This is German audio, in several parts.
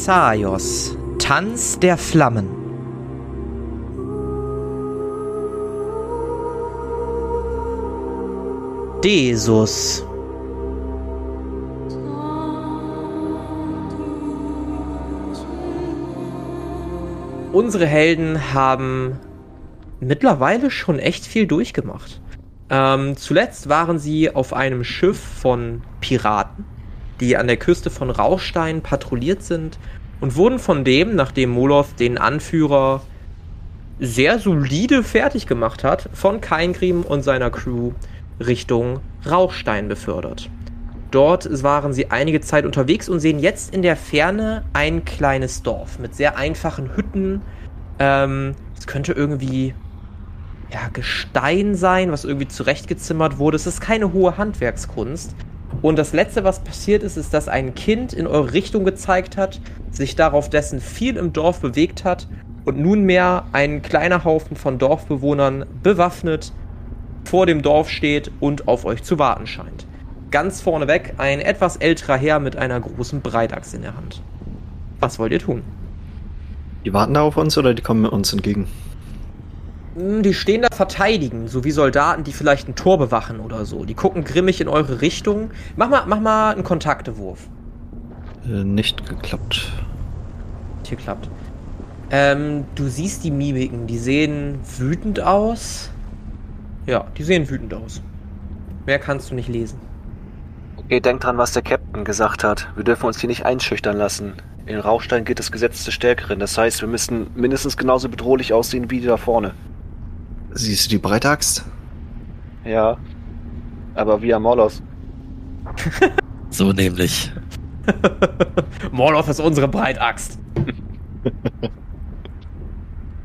Thessaios, Tanz der Flammen. Desus. Unsere Helden haben mittlerweile schon echt viel durchgemacht. Ähm, zuletzt waren sie auf einem Schiff von Piraten, die an der Küste von Rauchstein patrouilliert sind und wurden von dem, nachdem Moloth den Anführer sehr solide fertig gemacht hat, von Keingrim und seiner Crew Richtung Rauchstein befördert. Dort waren sie einige Zeit unterwegs und sehen jetzt in der Ferne ein kleines Dorf mit sehr einfachen Hütten. Ähm, es könnte irgendwie ja, Gestein sein, was irgendwie zurechtgezimmert wurde. Es ist keine hohe Handwerkskunst. Und das Letzte, was passiert ist, ist, dass ein Kind in eure Richtung gezeigt hat, sich darauf dessen viel im Dorf bewegt hat und nunmehr ein kleiner Haufen von Dorfbewohnern bewaffnet vor dem Dorf steht und auf euch zu warten scheint. Ganz vorneweg ein etwas älterer Herr mit einer großen Breitachse in der Hand. Was wollt ihr tun? Die warten da auf uns oder die kommen uns entgegen? Hm, die stehen da verteidigen, so wie Soldaten, die vielleicht ein Tor bewachen oder so. Die gucken grimmig in eure Richtung. Mach mal, mach mal einen Kontaktewurf. Äh, nicht geklappt. Hier klappt. Ähm, du siehst die Mimiken, die sehen wütend aus. Ja, die sehen wütend aus. Mehr kannst du nicht lesen. Okay, denk dran, was der Captain gesagt hat. Wir dürfen uns hier nicht einschüchtern lassen. In Rauchstein gilt das Gesetz des Stärkeren. Das heißt, wir müssen mindestens genauso bedrohlich aussehen wie die da vorne. Siehst du die Breitaxt? Ja. Aber wie am Molos. so nämlich. Moloth ist unsere Breitaxt.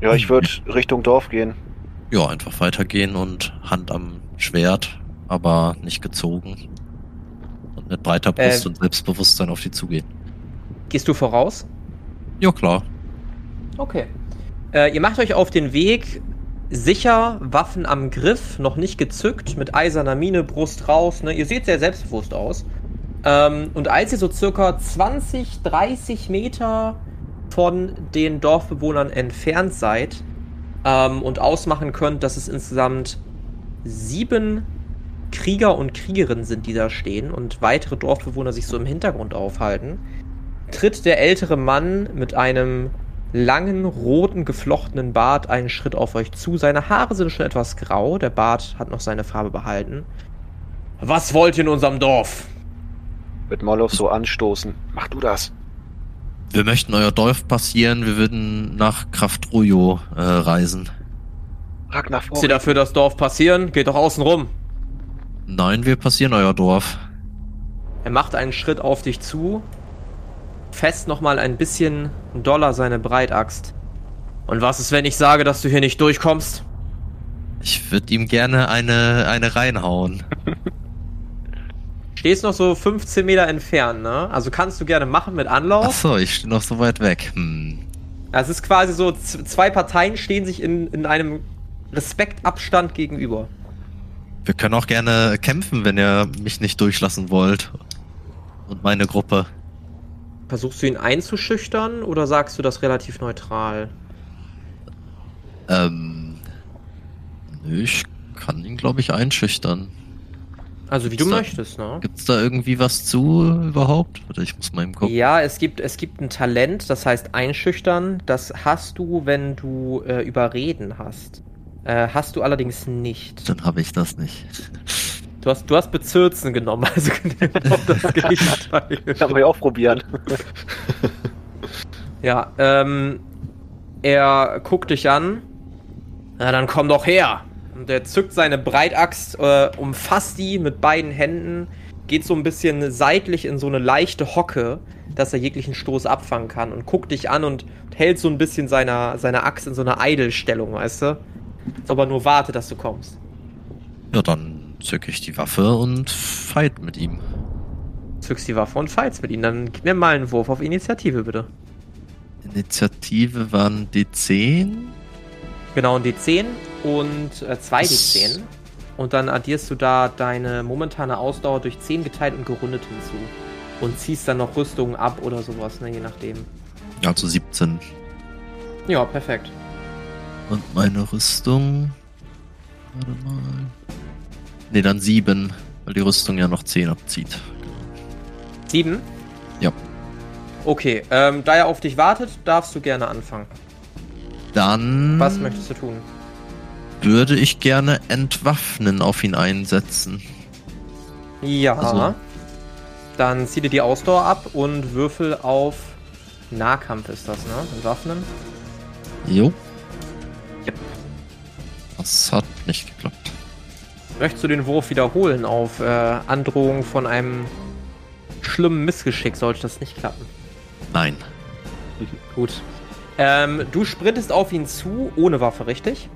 ja, ich würde Richtung Dorf gehen. Ja, einfach weitergehen und Hand am Schwert, aber nicht gezogen. Und mit breiter Brust äh, und Selbstbewusstsein auf die zugehen. Gehst du voraus? Ja, klar. Okay. Äh, ihr macht euch auf den Weg sicher, Waffen am Griff, noch nicht gezückt, mit eiserner Mine, Brust raus. Ne? Ihr seht sehr selbstbewusst aus. Ähm, und als ihr so circa 20, 30 Meter von den Dorfbewohnern entfernt seid ähm, und ausmachen könnt, dass es insgesamt sieben Krieger und Kriegerinnen sind, die da stehen und weitere Dorfbewohner sich so im Hintergrund aufhalten, tritt der ältere Mann mit einem langen, roten, geflochtenen Bart einen Schritt auf euch zu. Seine Haare sind schon etwas grau, der Bart hat noch seine Farbe behalten. Was wollt ihr in unserem Dorf? Wird Moloch so anstoßen. Mach du das. Wir möchten euer Dorf passieren, wir würden nach Kraftrojo äh, reisen. Ragnar vor. Sie dafür das Dorf passieren? Geht doch außen rum. Nein, wir passieren euer Dorf. Er macht einen Schritt auf dich zu, fest nochmal ein bisschen doller seine Breitaxt. Und was ist, wenn ich sage, dass du hier nicht durchkommst? Ich würde ihm gerne eine, eine reinhauen. Stehst noch so 15 Meter entfernt, ne? Also kannst du gerne machen mit Anlauf. Achso, ich stehe noch so weit weg. Hm. Es ist quasi so, zwei Parteien stehen sich in, in einem Respektabstand gegenüber. Wir können auch gerne kämpfen, wenn ihr mich nicht durchlassen wollt. Und meine Gruppe. Versuchst du ihn einzuschüchtern oder sagst du das relativ neutral? Ähm. Nö, ich kann ihn, glaube ich, einschüchtern. Also wie gibt's du da, möchtest, ne? Gibt's da irgendwie was zu überhaupt? Oder ich muss mal im Kopf. Ja, es gibt, es gibt ein Talent, das heißt einschüchtern. Das hast du, wenn du äh, überreden hast. Äh, hast du allerdings nicht. Dann habe ich das nicht. Du hast, du hast Bezirzen genommen, also genau das Gegenteil. Kann man ja auch probieren. ja, ähm, er guckt dich an. Na, dann komm doch her. Und er zückt seine Breitaxt, äh, umfasst die mit beiden Händen, geht so ein bisschen seitlich in so eine leichte Hocke, dass er jeglichen Stoß abfangen kann und guckt dich an und hält so ein bisschen seine, seine Axt in so einer Eidelstellung, weißt du? Als ob er nur wartet, dass du kommst. Ja, dann zücke ich die Waffe und fight mit ihm. Zückst die Waffe und fights mit ihm. Dann gib mir mal einen Wurf auf Initiative, bitte. Initiative waren D10. Genau, ein D10 und äh, zwei D10. Und dann addierst du da deine momentane Ausdauer durch 10 geteilt und gerundet hinzu. Und ziehst dann noch Rüstungen ab oder sowas, ne, je nachdem. Also 17. Ja, perfekt. Und meine Rüstung. Warte mal. Ne, dann 7, weil die Rüstung ja noch 10 abzieht. Sieben? Ja. Okay, ähm, da er auf dich wartet, darfst du gerne anfangen. Dann Was möchtest du tun? würde ich gerne entwaffnen auf ihn einsetzen. Ja. Also- Dann zieh dir die Ausdauer ab und würfel auf Nahkampf ist das, ne? Entwaffnen. Jo. Das hat nicht geklappt. Möchtest du den Wurf wiederholen auf äh, Androhung von einem schlimmen Missgeschick, sollte das nicht klappen? Nein. Gut. Ähm, du sprintest auf ihn zu, ohne Waffe, richtig?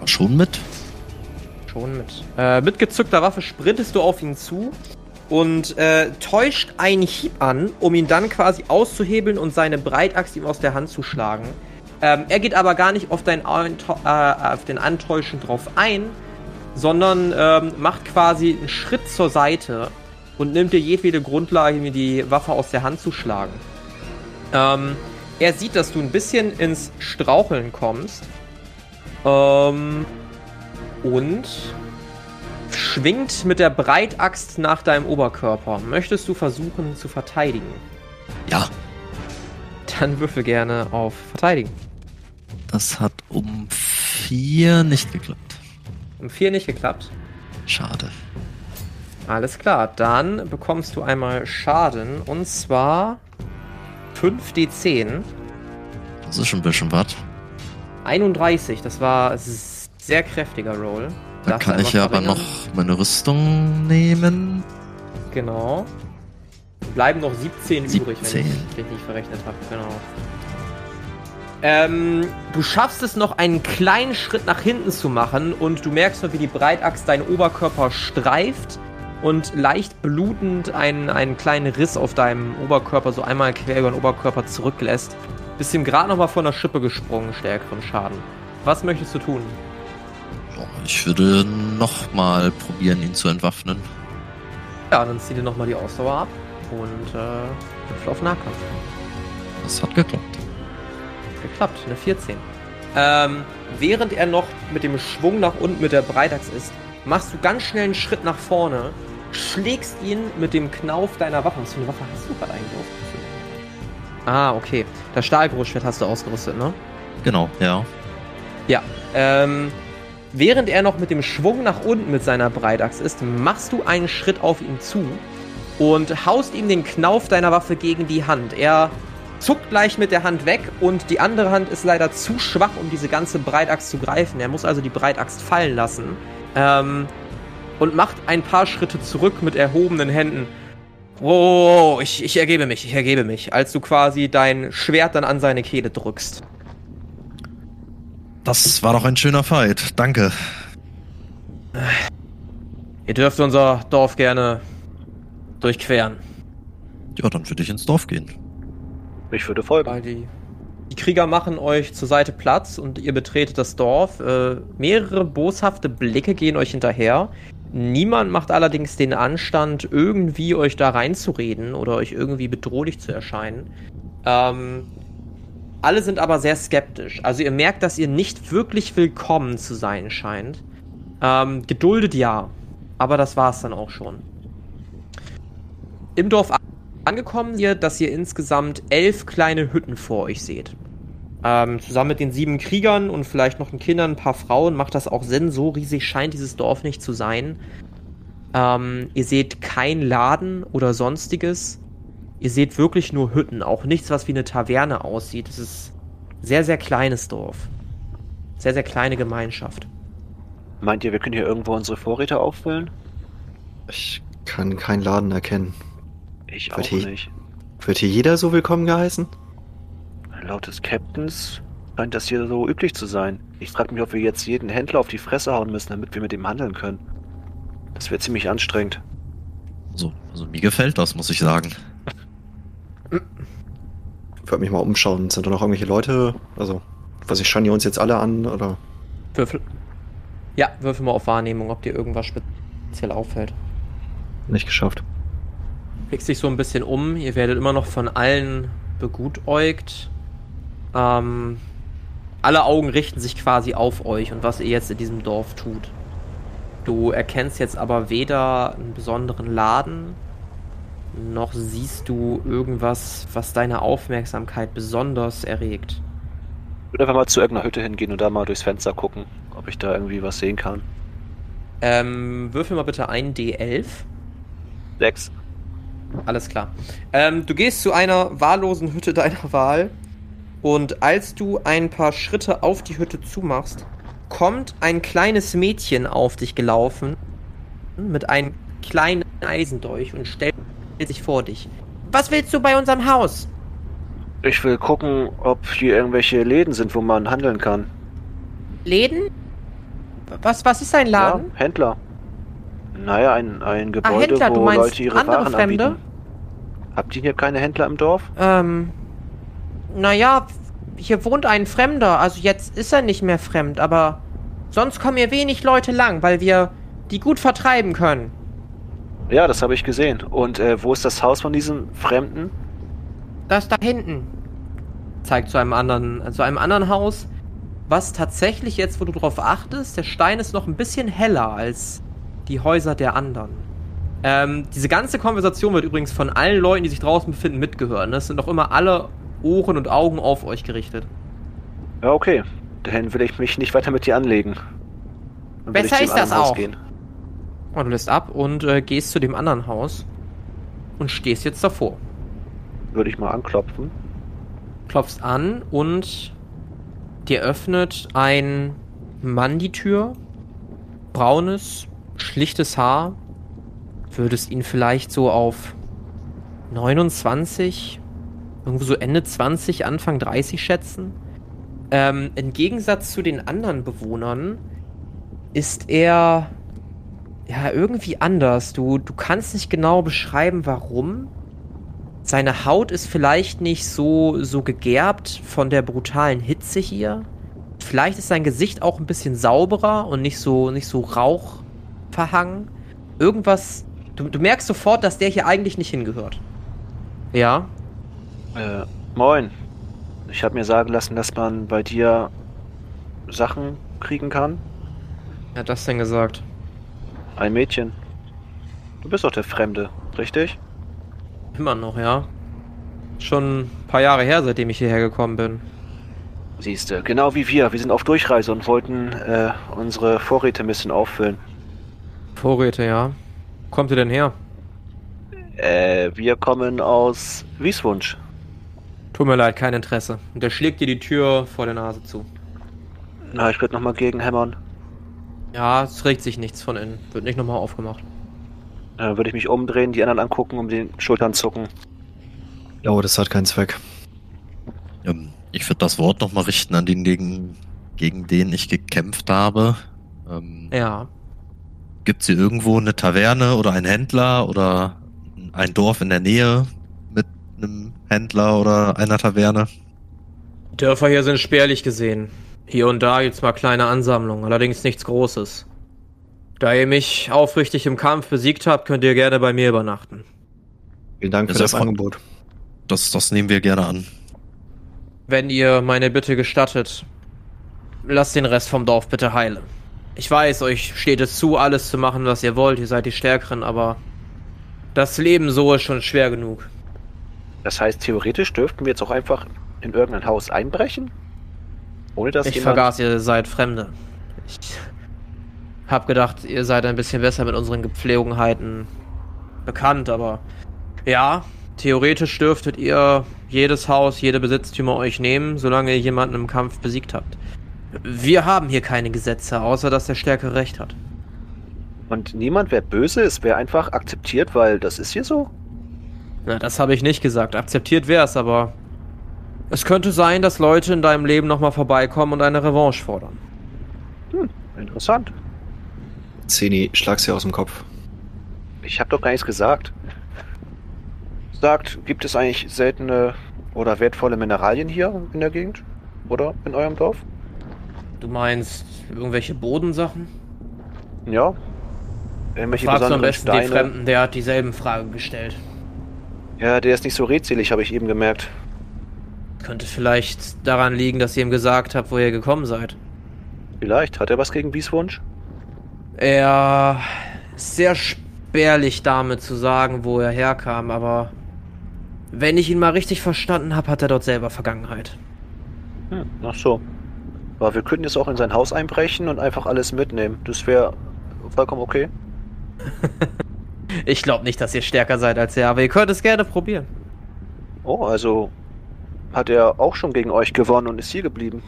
Ja, schon mit? Schon mit. Äh, mit gezückter Waffe sprintest du auf ihn zu und äh, täuscht einen Hieb an, um ihn dann quasi auszuhebeln und seine Breitaxt ihm aus der Hand zu schlagen. Ähm, er geht aber gar nicht auf, dein äh, auf den Antäuschen drauf ein, sondern ähm, macht quasi einen Schritt zur Seite und nimmt dir jedwede Grundlage, mir die Waffe aus der Hand zu schlagen. Ähm, er sieht, dass du ein bisschen ins Straucheln kommst. Ähm, und schwingt mit der Breitaxt nach deinem Oberkörper. Möchtest du versuchen zu verteidigen? Ja. Dann würfel gerne auf Verteidigen. Das hat um 4 nicht geklappt. Um 4 nicht geklappt. Schade. Alles klar, dann bekommst du einmal Schaden und zwar 5d10. Das ist schon ein bisschen was. 31, das war sehr kräftiger Roll. Da kann ich ja aber noch meine Rüstung nehmen. Genau. Bleiben noch 17, übrig, wenn 17. ich richtig verrechnet habe. Genau. Ähm, du schaffst es noch einen kleinen Schritt nach hinten zu machen und du merkst nur, wie die Breitaxt deinen Oberkörper streift und leicht blutend einen, einen kleinen Riss auf deinem Oberkörper so einmal quer über den Oberkörper zurücklässt. Bist ihm gerade noch mal von der Schippe gesprungen, stärkeren Schaden. Was möchtest du tun? Ich würde noch mal probieren, ihn zu entwaffnen. Ja, dann zieh dir noch mal die Ausdauer ab und äh, hüpf auf Nahkampf. Das hat geklappt. Geklappt, eine 14. Ähm, während er noch mit dem Schwung nach unten mit der Breitaxt ist, machst du ganz schnell einen Schritt nach vorne, schlägst ihn mit dem Knauf deiner Waffe. Was für eine Waffe hast du gerade eigentlich ausgerüstet? Ah, okay. Das Stahlgroßschwert hast du ausgerüstet, ne? Genau, ja. Ja. Ähm, während er noch mit dem Schwung nach unten mit seiner Breitaxt ist, machst du einen Schritt auf ihn zu und haust ihm den Knauf deiner Waffe gegen die Hand. Er zuckt gleich mit der Hand weg und die andere Hand ist leider zu schwach, um diese ganze Breitaxt zu greifen. Er muss also die Breitaxt fallen lassen. Ähm, und macht ein paar Schritte zurück mit erhobenen Händen. Oh, ich, ich ergebe mich, ich ergebe mich, als du quasi dein Schwert dann an seine Kehle drückst. Das war doch ein schöner Fight. Danke. Ihr dürft unser Dorf gerne durchqueren. Ja, dann würde ich ins Dorf gehen. Ich würde folgen. Die, die Krieger machen euch zur Seite Platz und ihr betretet das Dorf. Äh, mehrere boshafte Blicke gehen euch hinterher. Niemand macht allerdings den Anstand, irgendwie euch da reinzureden oder euch irgendwie bedrohlich zu erscheinen. Ähm, alle sind aber sehr skeptisch. Also ihr merkt, dass ihr nicht wirklich willkommen zu sein scheint. Ähm, geduldet ja, aber das war's dann auch schon. Im Dorf angekommen ihr, dass ihr insgesamt elf kleine Hütten vor euch seht. Ähm, zusammen mit den sieben Kriegern und vielleicht noch den Kindern, ein paar Frauen, macht das auch Sinn. So riesig scheint dieses Dorf nicht zu sein. Ähm, ihr seht kein Laden oder sonstiges. Ihr seht wirklich nur Hütten, auch nichts, was wie eine Taverne aussieht. Es ist ein sehr, sehr kleines Dorf. Sehr, sehr kleine Gemeinschaft. Meint ihr, wir können hier irgendwo unsere Vorräte auffüllen? Ich kann keinen Laden erkennen. Ich Wird auch hier- nicht. Wird hier jeder so willkommen geheißen? Laut des Captains scheint das hier so üblich zu sein. Ich frage mich, ob wir jetzt jeden Händler auf die Fresse hauen müssen, damit wir mit ihm handeln können. Das wäre ziemlich anstrengend. So, also mir gefällt das, muss ich sagen. Ich würde mich mal umschauen. Sind da noch irgendwelche Leute? Also, was ich schauen die uns jetzt alle an oder? Würfel. Ja, würfel mal auf Wahrnehmung, ob dir irgendwas speziell auffällt. Nicht geschafft. Blickst dich so ein bisschen um. Ihr werdet immer noch von allen begutäugt. Ähm, alle Augen richten sich quasi auf euch und was ihr jetzt in diesem Dorf tut. Du erkennst jetzt aber weder einen besonderen Laden, noch siehst du irgendwas, was deine Aufmerksamkeit besonders erregt. Ich würde einfach mal zu irgendeiner Hütte hingehen und da mal durchs Fenster gucken, ob ich da irgendwie was sehen kann. Ähm, würfel mal bitte ein D11. Sechs. Alles klar. Ähm, du gehst zu einer wahllosen Hütte deiner Wahl und als du ein paar Schritte auf die Hütte zumachst, kommt ein kleines Mädchen auf dich gelaufen mit einem kleinen Eisendolch und stellt sich vor dich. Was willst du bei unserem Haus? Ich will gucken, ob hier irgendwelche Läden sind, wo man handeln kann. Läden? Was, was ist ein Laden? Ja, Händler. Naja, ein, ein Ah, Gebäude, Händler, du wo Leute ihre andere Waren Fremde? anbieten. Habt ihr hier keine Händler im Dorf? Ähm, naja, hier wohnt ein Fremder. Also jetzt ist er nicht mehr fremd, aber sonst kommen hier wenig Leute lang, weil wir die gut vertreiben können. Ja, das habe ich gesehen. Und äh, wo ist das Haus von diesem Fremden? Das da hinten. Zeigt zu einem anderen, zu einem anderen Haus, was tatsächlich jetzt, wo du drauf achtest, der Stein ist noch ein bisschen heller als die Häuser der anderen. Ähm, diese ganze Konversation wird übrigens von allen Leuten, die sich draußen befinden, mitgehören. ne? Es sind noch immer alle Ohren und Augen auf euch gerichtet. Ja, okay. Dann will ich mich nicht weiter mit dir anlegen. Dann Besser ist das auch. Und du lässt ab und äh, gehst zu dem anderen Haus und stehst jetzt davor. Würde ich mal anklopfen. klopfst an und dir öffnet ein Mann die Tür. Braunes, schlichtes Haar. Würdest ihn vielleicht so auf 29, irgendwo so Ende 20, Anfang 30 schätzen. Ähm, Im Gegensatz zu den anderen Bewohnern ist er ja irgendwie anders. Du, du kannst nicht genau beschreiben, warum. Seine Haut ist vielleicht nicht so, so gegerbt von der brutalen Hitze hier. Vielleicht ist sein Gesicht auch ein bisschen sauberer und nicht so, nicht so rauchverhangen. Irgendwas. Du, du merkst sofort, dass der hier eigentlich nicht hingehört. Ja. Äh, moin. Ich habe mir sagen lassen, dass man bei dir Sachen kriegen kann. Wer hat das denn gesagt? Ein Mädchen. Du bist doch der Fremde, richtig? Immer noch, ja. Schon ein paar Jahre her, seitdem ich hierher gekommen bin. Siehste, genau wie wir. Wir sind auf Durchreise und wollten äh, unsere Vorräte ein bisschen auffüllen. Vorräte, ja. Wo kommt ihr denn her? Äh, wir kommen aus Wieswunsch. Tut mir leid, kein Interesse. Und er schlägt dir die Tür vor der Nase zu. Na, ich würde nochmal gegenhämmern. Ja, es regt sich nichts von innen. Wird nicht nochmal aufgemacht. Dann würde ich mich umdrehen, die anderen angucken, um den Schultern zucken. Oh, das hat keinen Zweck. Ähm, ich würde das Wort nochmal richten an den, gegen, gegen den ich gekämpft habe. Ähm, Ja. Gibt es hier irgendwo eine Taverne oder einen Händler oder ein Dorf in der Nähe mit einem Händler oder einer Taverne? Dörfer hier sind spärlich gesehen. Hier und da gibt's mal kleine Ansammlungen, allerdings nichts Großes. Da ihr mich aufrichtig im Kampf besiegt habt, könnt ihr gerne bei mir übernachten. Vielen Dank für das freut- Angebot. Das, das nehmen wir gerne an. Wenn ihr meine Bitte gestattet, lasst den Rest vom Dorf bitte heile. Ich weiß, euch steht es zu, alles zu machen, was ihr wollt, ihr seid die Stärkeren, aber das Leben so ist schon schwer genug. Das heißt, theoretisch dürften wir jetzt auch einfach in irgendein Haus einbrechen? Ohne dass Ich jemand... vergaß, ihr seid Fremde. Ich hab gedacht, ihr seid ein bisschen besser mit unseren Gepflogenheiten bekannt, aber ja, theoretisch dürftet ihr jedes Haus, jede Besitztümer euch nehmen, solange ihr jemanden im Kampf besiegt habt. Wir haben hier keine Gesetze, außer dass der Stärkere Recht hat. Und niemand wäre böse, es wäre einfach akzeptiert, weil das ist hier so? Na, das habe ich nicht gesagt. Akzeptiert wär's, aber es könnte sein, dass Leute in deinem Leben nochmal vorbeikommen und eine Revanche fordern. Hm, interessant. Zeni, schlag's dir aus dem Kopf. Ich habe doch gar nichts gesagt. Sagt, gibt es eigentlich seltene oder wertvolle Mineralien hier in der Gegend? Oder in eurem Dorf? Du meinst irgendwelche Bodensachen? Ja. Irgendwelche Fragst du am besten den Steine? Fremden, der hat dieselben Fragen gestellt. Ja, der ist nicht so redselig, habe ich eben gemerkt. Könnte vielleicht daran liegen, dass ihr ihm gesagt habt, wo ihr gekommen seid. Vielleicht. Hat er was gegen Wieswunsch? Er ist sehr spärlich damit zu sagen, wo er herkam, aber wenn ich ihn mal richtig verstanden habe, hat er dort selber Vergangenheit. Hm, ach so. Aber wir könnten jetzt auch in sein Haus einbrechen und einfach alles mitnehmen. Das wäre vollkommen okay. ich glaube nicht, dass ihr stärker seid als er, aber ihr könnt es gerne probieren. Oh, also hat er auch schon gegen euch gewonnen und ist hier geblieben.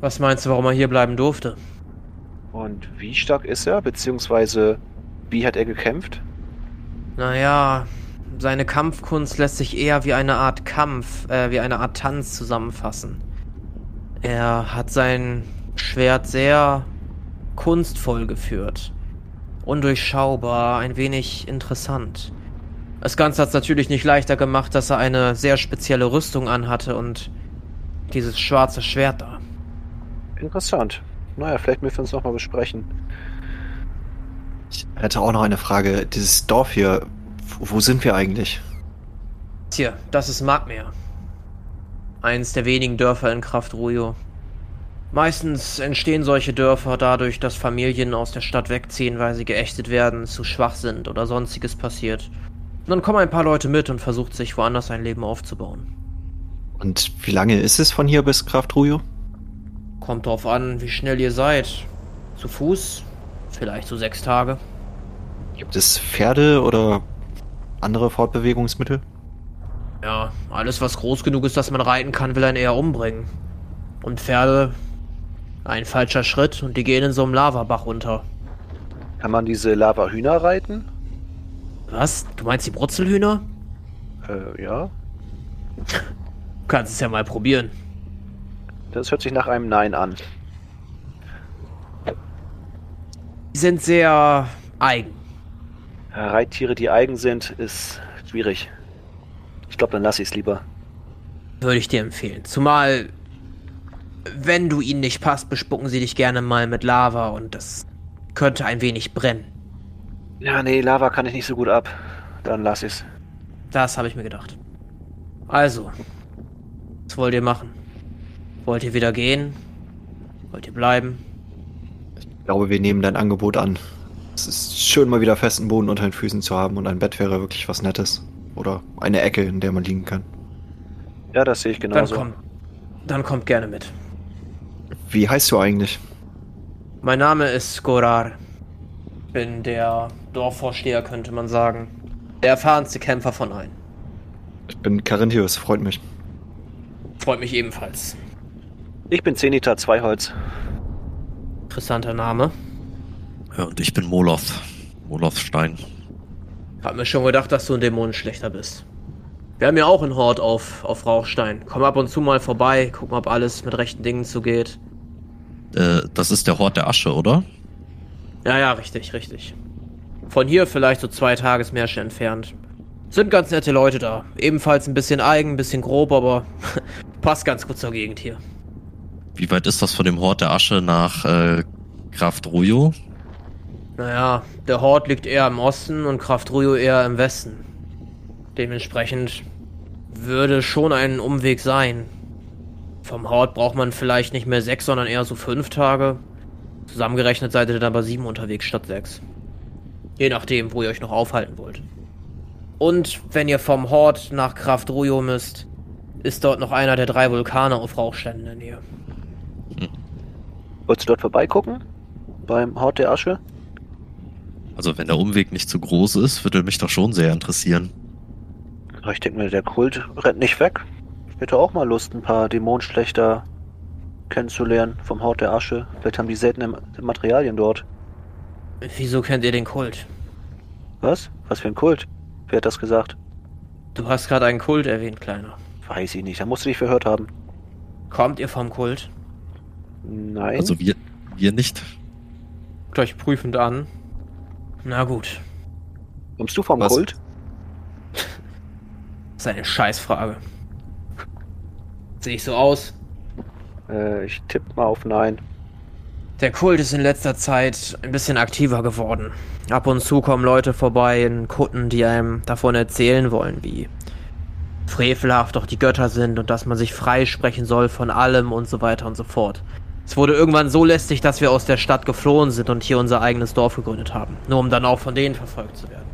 Was meinst du, warum er hier bleiben durfte? Und wie stark ist er, beziehungsweise wie hat er gekämpft? Naja, seine Kampfkunst lässt sich eher wie eine Art Kampf, äh, wie eine Art Tanz zusammenfassen. Er hat sein Schwert sehr kunstvoll geführt. Undurchschaubar, ein wenig interessant. Das Ganze hat es natürlich nicht leichter gemacht, dass er eine sehr spezielle Rüstung anhatte und dieses schwarze Schwert da. Interessant. Naja, vielleicht müssen wir uns nochmal besprechen. Ich hätte auch noch eine Frage. Dieses Dorf hier, wo sind wir eigentlich? Tja, das ist Magmeer. Eins der wenigen Dörfer in Kraft Ruyo. Meistens entstehen solche Dörfer dadurch, dass Familien aus der Stadt wegziehen, weil sie geächtet werden, zu schwach sind oder sonstiges passiert. Und dann kommen ein paar Leute mit und versucht sich woanders ein Leben aufzubauen. Und wie lange ist es von hier bis Kraft Ruyo? Kommt drauf an, wie schnell ihr seid. Zu Fuß, vielleicht so sechs Tage. Gibt es Pferde oder andere Fortbewegungsmittel? Ja, alles was groß genug ist, dass man reiten kann, will einen eher umbringen. Und Pferde ein falscher Schritt und die gehen in so einem Lavabach unter. Kann man diese Lavahühner reiten? Was? Du meinst die Brutzelhühner? Äh, ja. Du kannst es ja mal probieren. Das hört sich nach einem Nein an. Die sind sehr eigen. Reittiere, die eigen sind, ist schwierig. Ich glaube, dann lass ich es lieber. Würde ich dir empfehlen. Zumal wenn du ihnen nicht passt, bespucken sie dich gerne mal mit Lava und das könnte ein wenig brennen. Ja, nee, Lava kann ich nicht so gut ab. Dann lass ich's. Das habe ich mir gedacht. Also, was wollt ihr machen? Wollt ihr wieder gehen? Wollt ihr bleiben? Ich glaube, wir nehmen dein Angebot an. Es ist schön, mal wieder festen Boden unter den Füßen zu haben und ein Bett wäre wirklich was Nettes. Oder eine Ecke, in der man liegen kann. Ja, das sehe ich genauso. Dann, komm, dann kommt gerne mit. Wie heißt du eigentlich? Mein Name ist Skorar. Bin der Dorfvorsteher, könnte man sagen. Der erfahrenste Kämpfer von allen. Ich bin Carinthius, freut mich. Freut mich ebenfalls. Ich bin Zenita Zweiholz. Interessanter Name. Ja, und ich bin Moloth. Moloth Stein. Hab mir schon gedacht, dass du ein Dämonenschlechter bist. Wir haben ja auch einen Hort auf, auf Rauchstein. Komm ab und zu mal vorbei, gucken, ob alles mit rechten Dingen zugeht. Äh, das ist der Hort der Asche, oder? Ja, ja, richtig, richtig. Von hier vielleicht so zwei Tagesmärsche entfernt. Sind ganz nette Leute da. Ebenfalls ein bisschen eigen, ein bisschen grob, aber passt ganz gut zur Gegend hier. Wie weit ist das von dem Hort der Asche nach äh, Kraft Ruyo? Naja, der Hort liegt eher im Osten und Kraft Ruyo eher im Westen. Dementsprechend würde schon ein Umweg sein. Vom Hort braucht man vielleicht nicht mehr sechs, sondern eher so fünf Tage. Zusammengerechnet seid ihr dann bei sieben unterwegs statt sechs. Je nachdem, wo ihr euch noch aufhalten wollt. Und wenn ihr vom Hort nach Kraft Ruyo müsst, ist dort noch einer der drei Vulkane auf Rauchstein in der Nähe. Hm. Wolltest du dort vorbeigucken? Beim Hort der Asche? Also wenn der Umweg nicht zu groß ist, würde mich doch schon sehr interessieren. Ich denke mir, der Kult rennt nicht weg. Ich hätte auch mal Lust, ein paar Dämonenschlechter kennenzulernen vom Haut der Asche. Vielleicht haben die seltene Materialien dort. Wieso kennt ihr den Kult? Was? Was für ein Kult? Wer hat das gesagt? Du hast gerade einen Kult erwähnt, Kleiner. Weiß ich nicht, da musst du dich verhört haben. Kommt ihr vom Kult? Nein. Also wir, wir nicht. Guckt euch prüfend an. Na gut. Kommst du vom Was? Kult? das ist eine Scheißfrage. Sehe ich so aus? Äh, ich tippe mal auf Nein. Der Kult ist in letzter Zeit ein bisschen aktiver geworden. Ab und zu kommen Leute vorbei in Kutten, die einem davon erzählen wollen, wie frevelhaft doch die Götter sind und dass man sich freisprechen soll von allem und so weiter und so fort. Es wurde irgendwann so lästig, dass wir aus der Stadt geflohen sind und hier unser eigenes Dorf gegründet haben, nur um dann auch von denen verfolgt zu werden.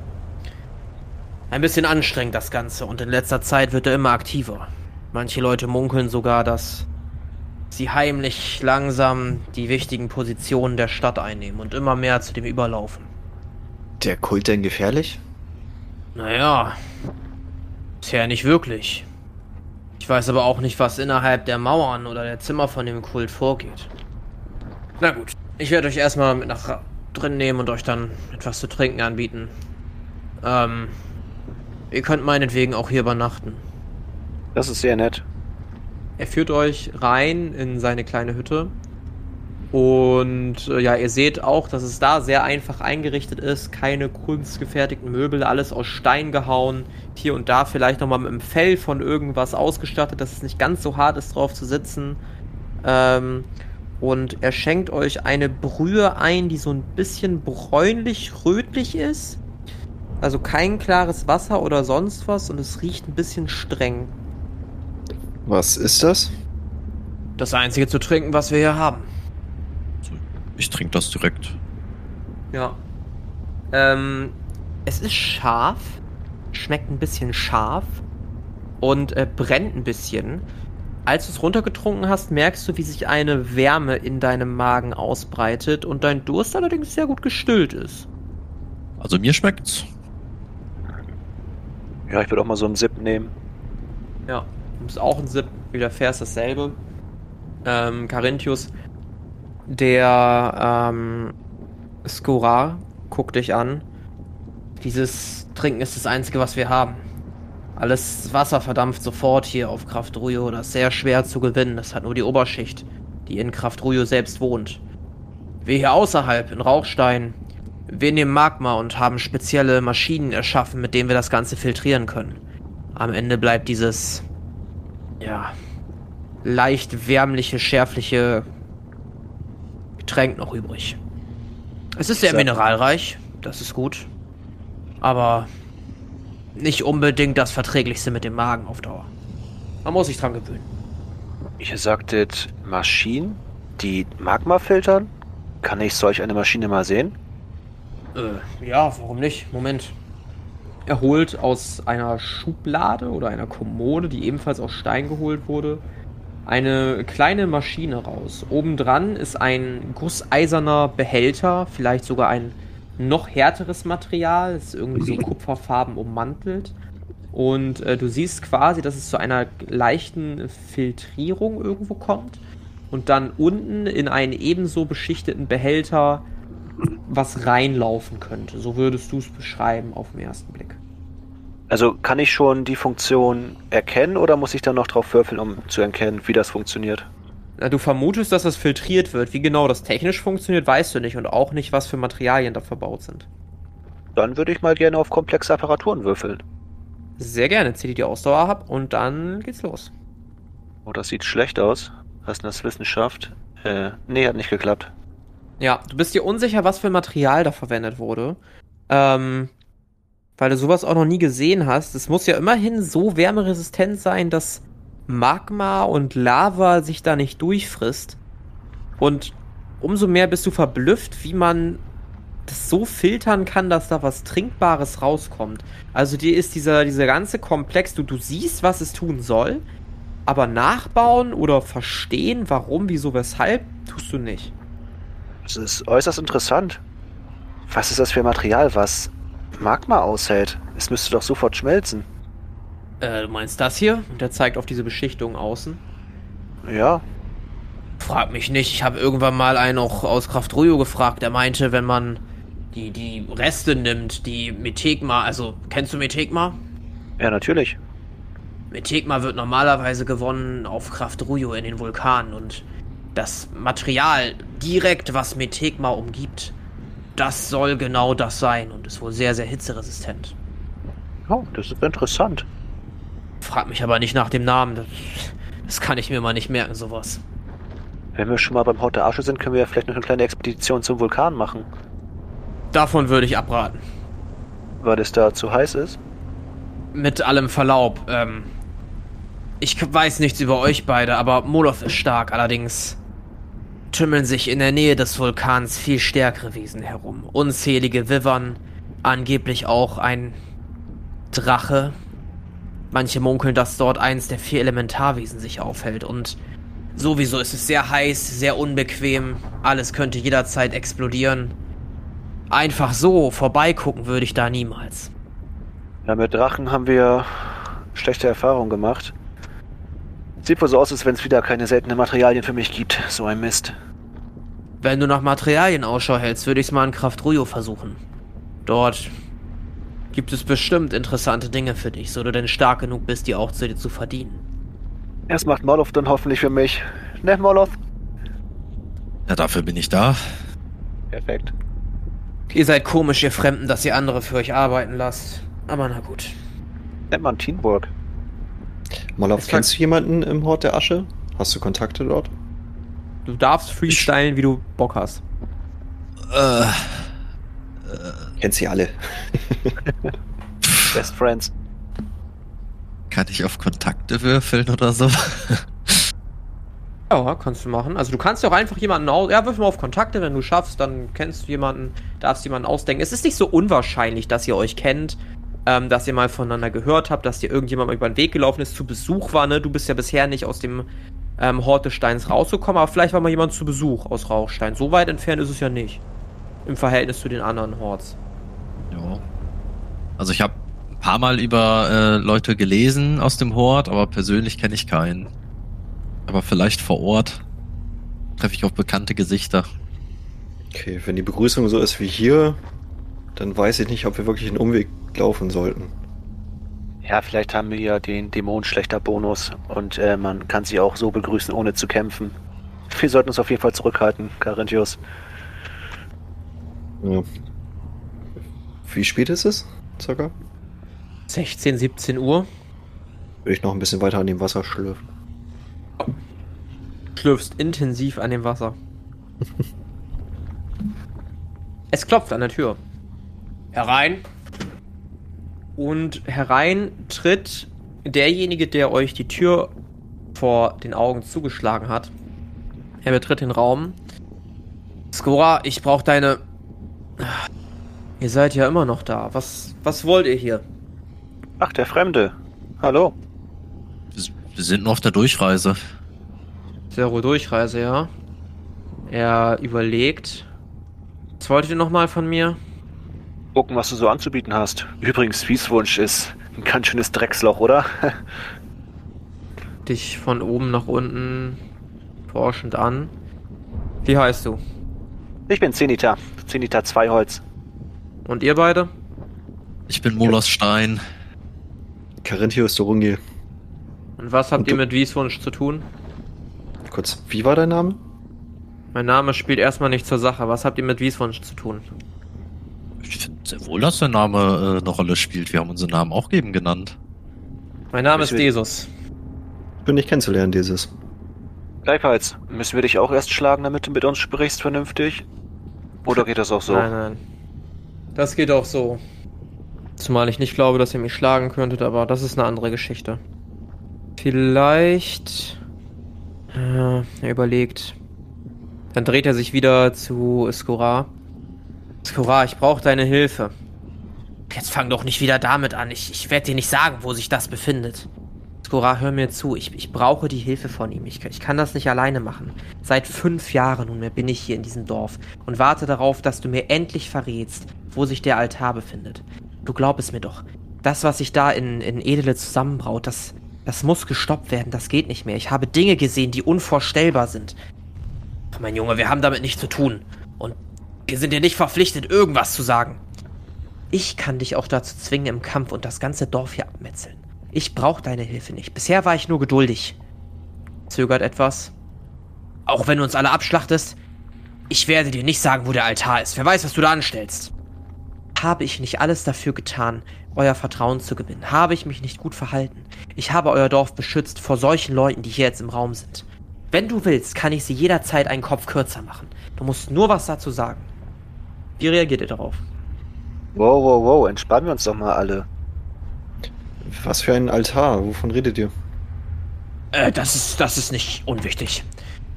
Ein bisschen anstrengend das Ganze und in letzter Zeit wird er immer aktiver. Manche Leute munkeln sogar, dass sie heimlich langsam die wichtigen Positionen der Stadt einnehmen und immer mehr zu dem überlaufen. Der Kult denn gefährlich? Naja, bisher nicht wirklich. Ich weiß aber auch nicht, was innerhalb der Mauern oder der Zimmer von dem Kult vorgeht. Na gut, ich werde euch erstmal mit nach drin nehmen und euch dann etwas zu trinken anbieten. Ähm, ihr könnt meinetwegen auch hier übernachten. Das ist sehr nett. Er führt euch rein in seine kleine Hütte. Und äh, ja, ihr seht auch, dass es da sehr einfach eingerichtet ist. Keine kunstgefertigten Möbel, alles aus Stein gehauen. Hier und da vielleicht nochmal mit dem Fell von irgendwas ausgestattet, dass es nicht ganz so hart ist, drauf zu sitzen. Ähm, und er schenkt euch eine Brühe ein, die so ein bisschen bräunlich-rötlich ist. Also kein klares Wasser oder sonst was und es riecht ein bisschen streng. Was ist das? Das einzige zu trinken, was wir hier haben. Ich trinke das direkt. Ja. Ähm, es ist scharf, schmeckt ein bisschen scharf und äh, brennt ein bisschen. Als du es runtergetrunken hast, merkst du, wie sich eine Wärme in deinem Magen ausbreitet und dein Durst allerdings sehr gut gestillt ist. Also mir schmeckt's. Ja, ich würde auch mal so einen Sip nehmen. Ja, du bist auch ein Sip, widerfährst dasselbe. Ähm, Carinthius, der ähm, Skora guckt dich an. Dieses Trinken ist das Einzige, was wir haben. Alles Wasser verdampft sofort hier auf Kraft Ruyo. Das ist sehr schwer zu gewinnen. Das hat nur die Oberschicht, die in Kraft Ruyo selbst wohnt. Wir hier außerhalb, in Rauchstein, wir nehmen Magma und haben spezielle Maschinen erschaffen, mit denen wir das Ganze filtrieren können. Am Ende bleibt dieses, ja, leicht wärmliche, schärfliche Getränk noch übrig. Es ist sehr mineralreich, das ist gut. Aber nicht unbedingt das Verträglichste mit dem Magen auf Dauer. Man muss sich dran gewöhnen. Ihr sagtet Maschinen, die Magma filtern? Kann ich solch eine Maschine mal sehen? Äh, ja, warum nicht? Moment. Er holt aus einer Schublade oder einer Kommode, die ebenfalls aus Stein geholt wurde, eine kleine Maschine raus. Obendran ist ein gusseiserner Behälter, vielleicht sogar ein noch härteres Material, ist irgendwie so kupferfarben ummantelt. Und äh, du siehst quasi, dass es zu einer leichten Filtrierung irgendwo kommt. Und dann unten in einen ebenso beschichteten Behälter was reinlaufen könnte. So würdest du es beschreiben auf den ersten Blick. Also kann ich schon die Funktion erkennen oder muss ich dann noch drauf würfeln, um zu erkennen, wie das funktioniert? Na, du vermutest, dass das filtriert wird. Wie genau das technisch funktioniert, weißt du nicht und auch nicht, was für Materialien da verbaut sind. Dann würde ich mal gerne auf komplexe Apparaturen würfeln. Sehr gerne, zieh dir die Ausdauer ab und dann geht's los. Oh, das sieht schlecht aus. Hast du das Wissenschaft? Äh, nee, hat nicht geklappt. Ja, du bist dir unsicher, was für Material da verwendet wurde. Ähm, weil du sowas auch noch nie gesehen hast. Es muss ja immerhin so wärmeresistent sein, dass Magma und Lava sich da nicht durchfrisst. Und umso mehr bist du verblüfft, wie man das so filtern kann, dass da was Trinkbares rauskommt. Also dir ist dieser, dieser ganze Komplex, du, du siehst, was es tun soll, aber nachbauen oder verstehen, warum, wieso, weshalb, tust du nicht. Das ist äußerst interessant. Was ist das für Material, was Magma aushält? Es müsste doch sofort schmelzen. Äh, du meinst das hier? Und der zeigt auf diese Beschichtung außen. Ja. Frag mich nicht. Ich habe irgendwann mal einen auch aus Kraft Ruyo gefragt. Der meinte, wenn man die, die Reste nimmt, die Metegma, also kennst du Metegma? Ja, natürlich. Metegma wird normalerweise gewonnen auf Kraft Ruyo in den Vulkanen und das Material direkt, was Metegma umgibt, das soll genau das sein und ist wohl sehr, sehr hitzeresistent. Oh, das ist interessant. Frag mich aber nicht nach dem Namen. Das, das kann ich mir mal nicht merken, sowas. Wenn wir schon mal beim Haut der Asche sind, können wir ja vielleicht noch eine kleine Expedition zum Vulkan machen. Davon würde ich abraten. Weil es da zu heiß ist? Mit allem Verlaub. Ähm, Ich weiß nichts über euch beide, aber Moloth ist stark. Allerdings tümmeln sich in der Nähe des Vulkans viel stärkere Wesen herum. Unzählige Wivern, angeblich auch ein Drache. Manche munkeln, dass dort eins der vier Elementarwesen sich aufhält. Und sowieso ist es sehr heiß, sehr unbequem. Alles könnte jederzeit explodieren. Einfach so vorbeigucken würde ich da niemals. Ja, mit Drachen haben wir schlechte Erfahrungen gemacht. Sieht wohl so aus, als wenn es wieder keine seltenen Materialien für mich gibt. So ein Mist. Wenn du nach Materialien Ausschau hältst, würde ich es mal in Kraft Ruyo versuchen. Dort gibt es bestimmt interessante Dinge für dich, so du denn stark genug bist, die auch zu dir zu verdienen. Erst macht Moloth dann hoffentlich für mich. Ne, Moloth? Ja, dafür bin ich da. Perfekt. Ihr seid komisch, ihr Fremden, dass ihr andere für euch arbeiten lasst. Aber na gut. Nennt man Teamwork. Moloth, Es kennst du jemanden im Hort der Asche? Hast du Kontakte dort? Du darfst freestylen, wie du Bock hast. Äh, Kennst sie alle. Best Friends. kann ich auf Kontakte würfeln oder so? Ja, kannst du machen. Also du kannst ja auch einfach jemanden aus... Ja, wirf mal auf Kontakte, wenn du schaffst, dann kennst du jemanden, darfst jemanden ausdenken. Es ist nicht so unwahrscheinlich, dass ihr euch kennt, ähm, dass ihr mal voneinander gehört habt, dass dir irgendjemand mal über den Weg gelaufen ist, zu Besuch war, ne? Du bist ja bisher nicht aus dem ähm, Hort des Steins rausgekommen, aber vielleicht war mal jemand zu Besuch aus Rauchstein. So weit entfernt ist es ja nicht. Im Verhältnis zu den anderen Horts. Ja. Also ich habe ein paar Mal über äh, Leute gelesen aus dem Hort, aber persönlich kenne ich keinen. Aber vielleicht vor Ort treffe ich auf bekannte Gesichter. Okay, wenn die Begrüßung so ist wie hier, dann weiß ich nicht, ob wir wirklich einen Umweg laufen sollten. Ja, vielleicht haben wir ja den Dämonenschlechter-Bonus und äh, man kann sie auch so begrüßen, ohne zu kämpfen. Wir sollten uns auf jeden Fall zurückhalten, Carinthius. Ja. Wie spät ist es? Circa? 16, 17 Uhr. Würde ich noch ein bisschen weiter an dem Wasser schlürfen. Schlürfst intensiv an dem Wasser. es klopft an der Tür. Herein. Und herein tritt derjenige, der euch die Tür vor den Augen zugeschlagen hat. Er betritt den Raum. Skora, ich brauche deine. Ihr seid ja immer noch da. Was, was wollt ihr hier? Ach, der Fremde. Hallo. Wir- sind nur auf der Durchreise. Zero Durchreise, ja. Er überlegt. Was wolltet ihr nochmal von mir? Gucken, was du so anzubieten hast. Übrigens, Wieswunsch ist ein ganz schönes Drecksloch, oder? Dich von oben nach unten forschend an. Wie heißt du? ich bin Zenita. Zenita 2 Holz. Und ihr beide? Ich bin Molos Stein. Carinthius Dorungi. Und was habt Und ihr mit Wieswunsch zu tun? Kurz, wie war dein Name? Mein Name spielt erstmal nicht zur Sache. Was habt ihr mit Wieswunsch zu tun? Ich sehr wohl, dass der Name äh, eine Rolle spielt. Wir haben unseren Namen auch eben genannt. Mein Name ist Müssen wir- Desus. Schön, dich kennenzulernen, dieses. Gleichfalls. Müssen wir dich auch erst schlagen, damit du mit uns sprichst vernünftig? Oder geht das auch so? Nein, nein. Das geht auch so. Zumal ich nicht glaube, dass ihr mich schlagen könntet, aber das ist eine andere Geschichte. Vielleicht. Äh, er überlegt. Dann dreht er sich wieder zu Skora. Skora, ich brauche deine Hilfe. Jetzt fang doch nicht wieder damit an. Ich, ich werde dir nicht sagen, wo sich das befindet. Skora, hör mir zu. Ich, ich brauche die Hilfe von ihm. Ich, ich kann das nicht alleine machen. Seit fünf Jahren nunmehr bin ich hier in diesem Dorf und warte darauf, dass du mir endlich verrätst, wo sich der Altar befindet. Du glaub es mir doch. Das, was sich da in, in Edele zusammenbraut, das, das muss gestoppt werden. Das geht nicht mehr. Ich habe Dinge gesehen, die unvorstellbar sind. Mein Junge, wir haben damit nichts zu tun. Und wir sind dir nicht verpflichtet, irgendwas zu sagen. Ich kann dich auch dazu zwingen, im Kampf und das ganze Dorf hier abmetzeln. Ich brauche deine Hilfe nicht. Bisher war ich nur geduldig. Zögert etwas. Auch wenn du uns alle abschlachtest, ich werde dir nicht sagen, wo der Altar ist. Wer weiß, was du da anstellst. Habe ich nicht alles dafür getan, euer Vertrauen zu gewinnen? Habe ich mich nicht gut verhalten? Ich habe euer Dorf beschützt vor solchen Leuten, die hier jetzt im Raum sind. Wenn du willst, kann ich sie jederzeit einen Kopf kürzer machen. Du musst nur was dazu sagen. Wie reagiert ihr darauf? Wow, wow, wow. Entspannen wir uns doch mal alle. Was für ein Altar? Wovon redet ihr? Äh, das ist, das ist nicht unwichtig.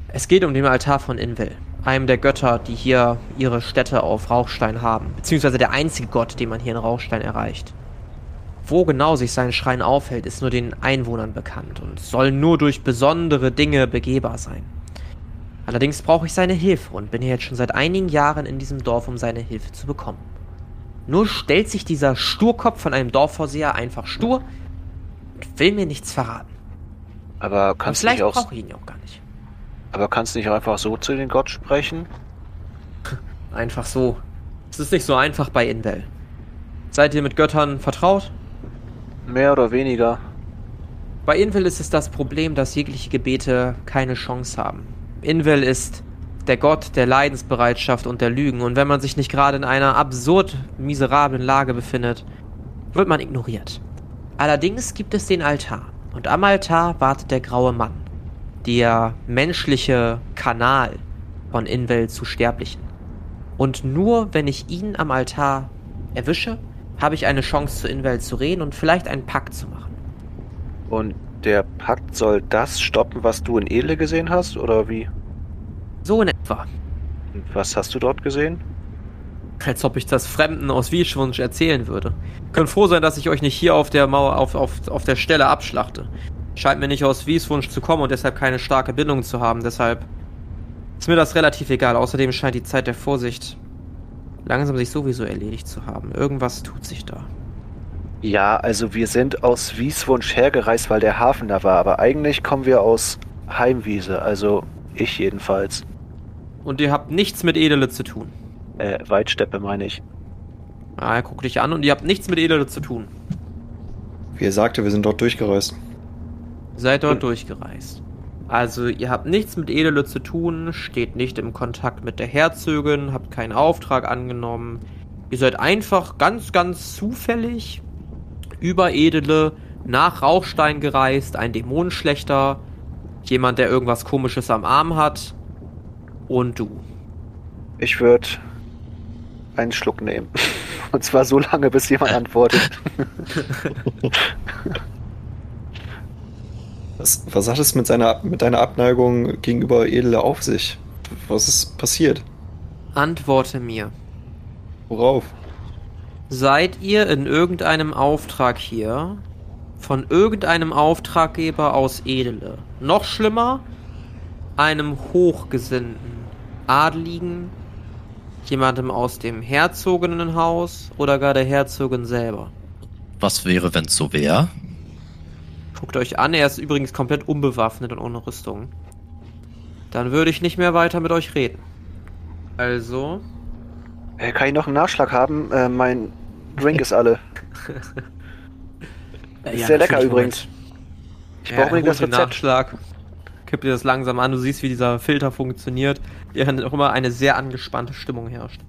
Es geht um den Altar von Invel, einem der Götter, die hier ihre Stätte auf Rauchstein haben, beziehungsweise der einzige Gott, den man hier in Rauchstein erreicht. Wo genau sich sein Schrein aufhält, ist nur den Einwohnern bekannt und soll nur durch besondere Dinge begehbar sein. Allerdings brauche ich seine Hilfe und bin hier jetzt schon seit einigen Jahren in diesem Dorf, um seine Hilfe zu bekommen. Nur stellt sich dieser Sturkopf von einem Dorfvorseher einfach stur und will mir nichts verraten. Aber kannst du nicht auch, brauche ich ihn ja auch gar nicht. aber kannst du nicht einfach so zu den Gott sprechen? Einfach so. Es ist nicht so einfach bei Invel. Seid ihr mit Göttern vertraut? Mehr oder weniger. Bei Invel ist es das Problem, dass jegliche Gebete keine Chance haben. Invel ist der Gott der Leidensbereitschaft und der Lügen und wenn man sich nicht gerade in einer absurd miserablen Lage befindet, wird man ignoriert. Allerdings gibt es den Altar und am Altar wartet der graue Mann, der menschliche Kanal von Invel zu Sterblichen. Und nur wenn ich ihn am Altar erwische, habe ich eine Chance zu Invel zu reden und vielleicht einen Pakt zu machen. Und der Pakt soll das stoppen, was du in Edle gesehen hast? Oder wie? So in etwa. Und was hast du dort gesehen? Als ob ich das Fremden aus Wieschwunsch erzählen würde. Könnt froh sein, dass ich euch nicht hier auf der Mauer, auf, auf, auf der Stelle abschlachte. Scheint mir nicht aus Wieswunsch zu kommen und deshalb keine starke Bindung zu haben. Deshalb ist mir das relativ egal. Außerdem scheint die Zeit der Vorsicht langsam sich sowieso erledigt zu haben. Irgendwas tut sich da. Ja, also wir sind aus Wieswunsch hergereist, weil der Hafen da war. Aber eigentlich kommen wir aus Heimwiese. Also ich jedenfalls. Und ihr habt nichts mit Edele zu tun. Äh, Weitsteppe meine ich. Ah, er guckt dich an und ihr habt nichts mit Edele zu tun. Wie er sagte, wir sind dort durchgereist. Seid dort Und- durchgereist. Also, ihr habt nichts mit Edele zu tun, steht nicht im Kontakt mit der Herzogin, habt keinen Auftrag angenommen. Ihr seid einfach ganz, ganz zufällig über Edele nach Rauchstein gereist, ein Dämonenschlechter, jemand, der irgendwas komisches am Arm hat und du. Ich würde einen Schluck nehmen. Und zwar so lange, bis jemand antwortet. Was, was hat es mit, seiner, mit deiner Abneigung gegenüber Edele auf sich? Was ist passiert? Antworte mir. Worauf? Seid ihr in irgendeinem Auftrag hier von irgendeinem Auftraggeber aus Edele? Noch schlimmer, einem Hochgesinnten, Adligen, jemandem aus dem Herzoginnenhaus oder gar der Herzogin selber? Was wäre, wenn es so wäre? Guckt euch an, er ist übrigens komplett unbewaffnet und ohne Rüstung. Dann würde ich nicht mehr weiter mit euch reden. Also, kann ich noch einen Nachschlag haben? Äh, mein Drink ist alle. äh, Ist sehr lecker übrigens. Ich Ja, brauche unbedingt das Rezept. Nachschlag. Kipp dir das langsam an. Du siehst, wie dieser Filter funktioniert, während auch immer eine sehr angespannte Stimmung herrscht.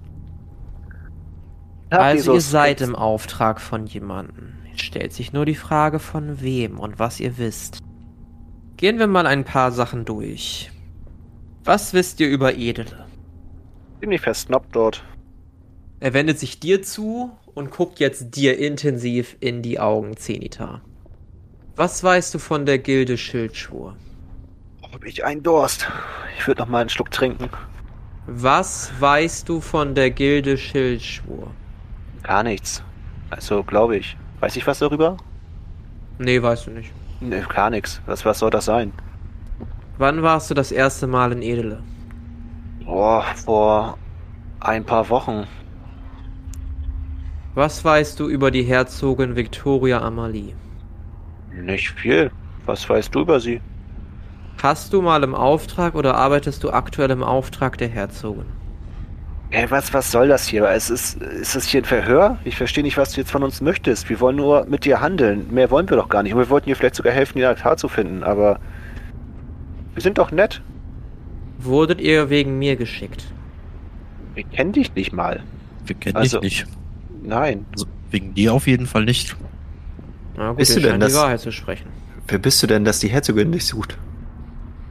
Hab also ihr seid im Auftrag von jemandem. Jetzt stellt sich nur die Frage von wem und was ihr wisst. Gehen wir mal ein paar Sachen durch. Was wisst ihr über Edele? Ziemlich versnobbt dort. Er wendet sich dir zu und guckt jetzt dir intensiv in die Augen, Zenita. Was weißt du von der Gilde Schildschwur? Hab ich einen Durst. Ich würde noch mal einen Schluck trinken. Was weißt du von der Gilde Schildschwur? Gar nichts. Also, glaube ich. Weiß ich was darüber? Nee, weißt du nicht. Ne, gar nichts. Was, was soll das sein? Wann warst du das erste Mal in Edele? Boah, vor ein paar Wochen. Was weißt du über die Herzogin Victoria Amalie? Nicht viel. Was weißt du über sie? Hast du mal im Auftrag oder arbeitest du aktuell im Auftrag der Herzogin? Ey, was, was soll das hier? Es ist, ist das hier ein Verhör? Ich verstehe nicht, was du jetzt von uns möchtest. Wir wollen nur mit dir handeln. Mehr wollen wir doch gar nicht. Und wir wollten dir vielleicht sogar helfen, den Altar zu finden, aber wir sind doch nett. Wurdet ihr wegen mir geschickt? Wir kennen dich nicht mal. Wir kennen Also- dich nicht. Nein. Also wegen dir auf jeden Fall nicht. Na gut, Bist du denn scheint die das- Wahrheit zu sprechen. Wer bist du denn, dass die Herzogin dich sucht?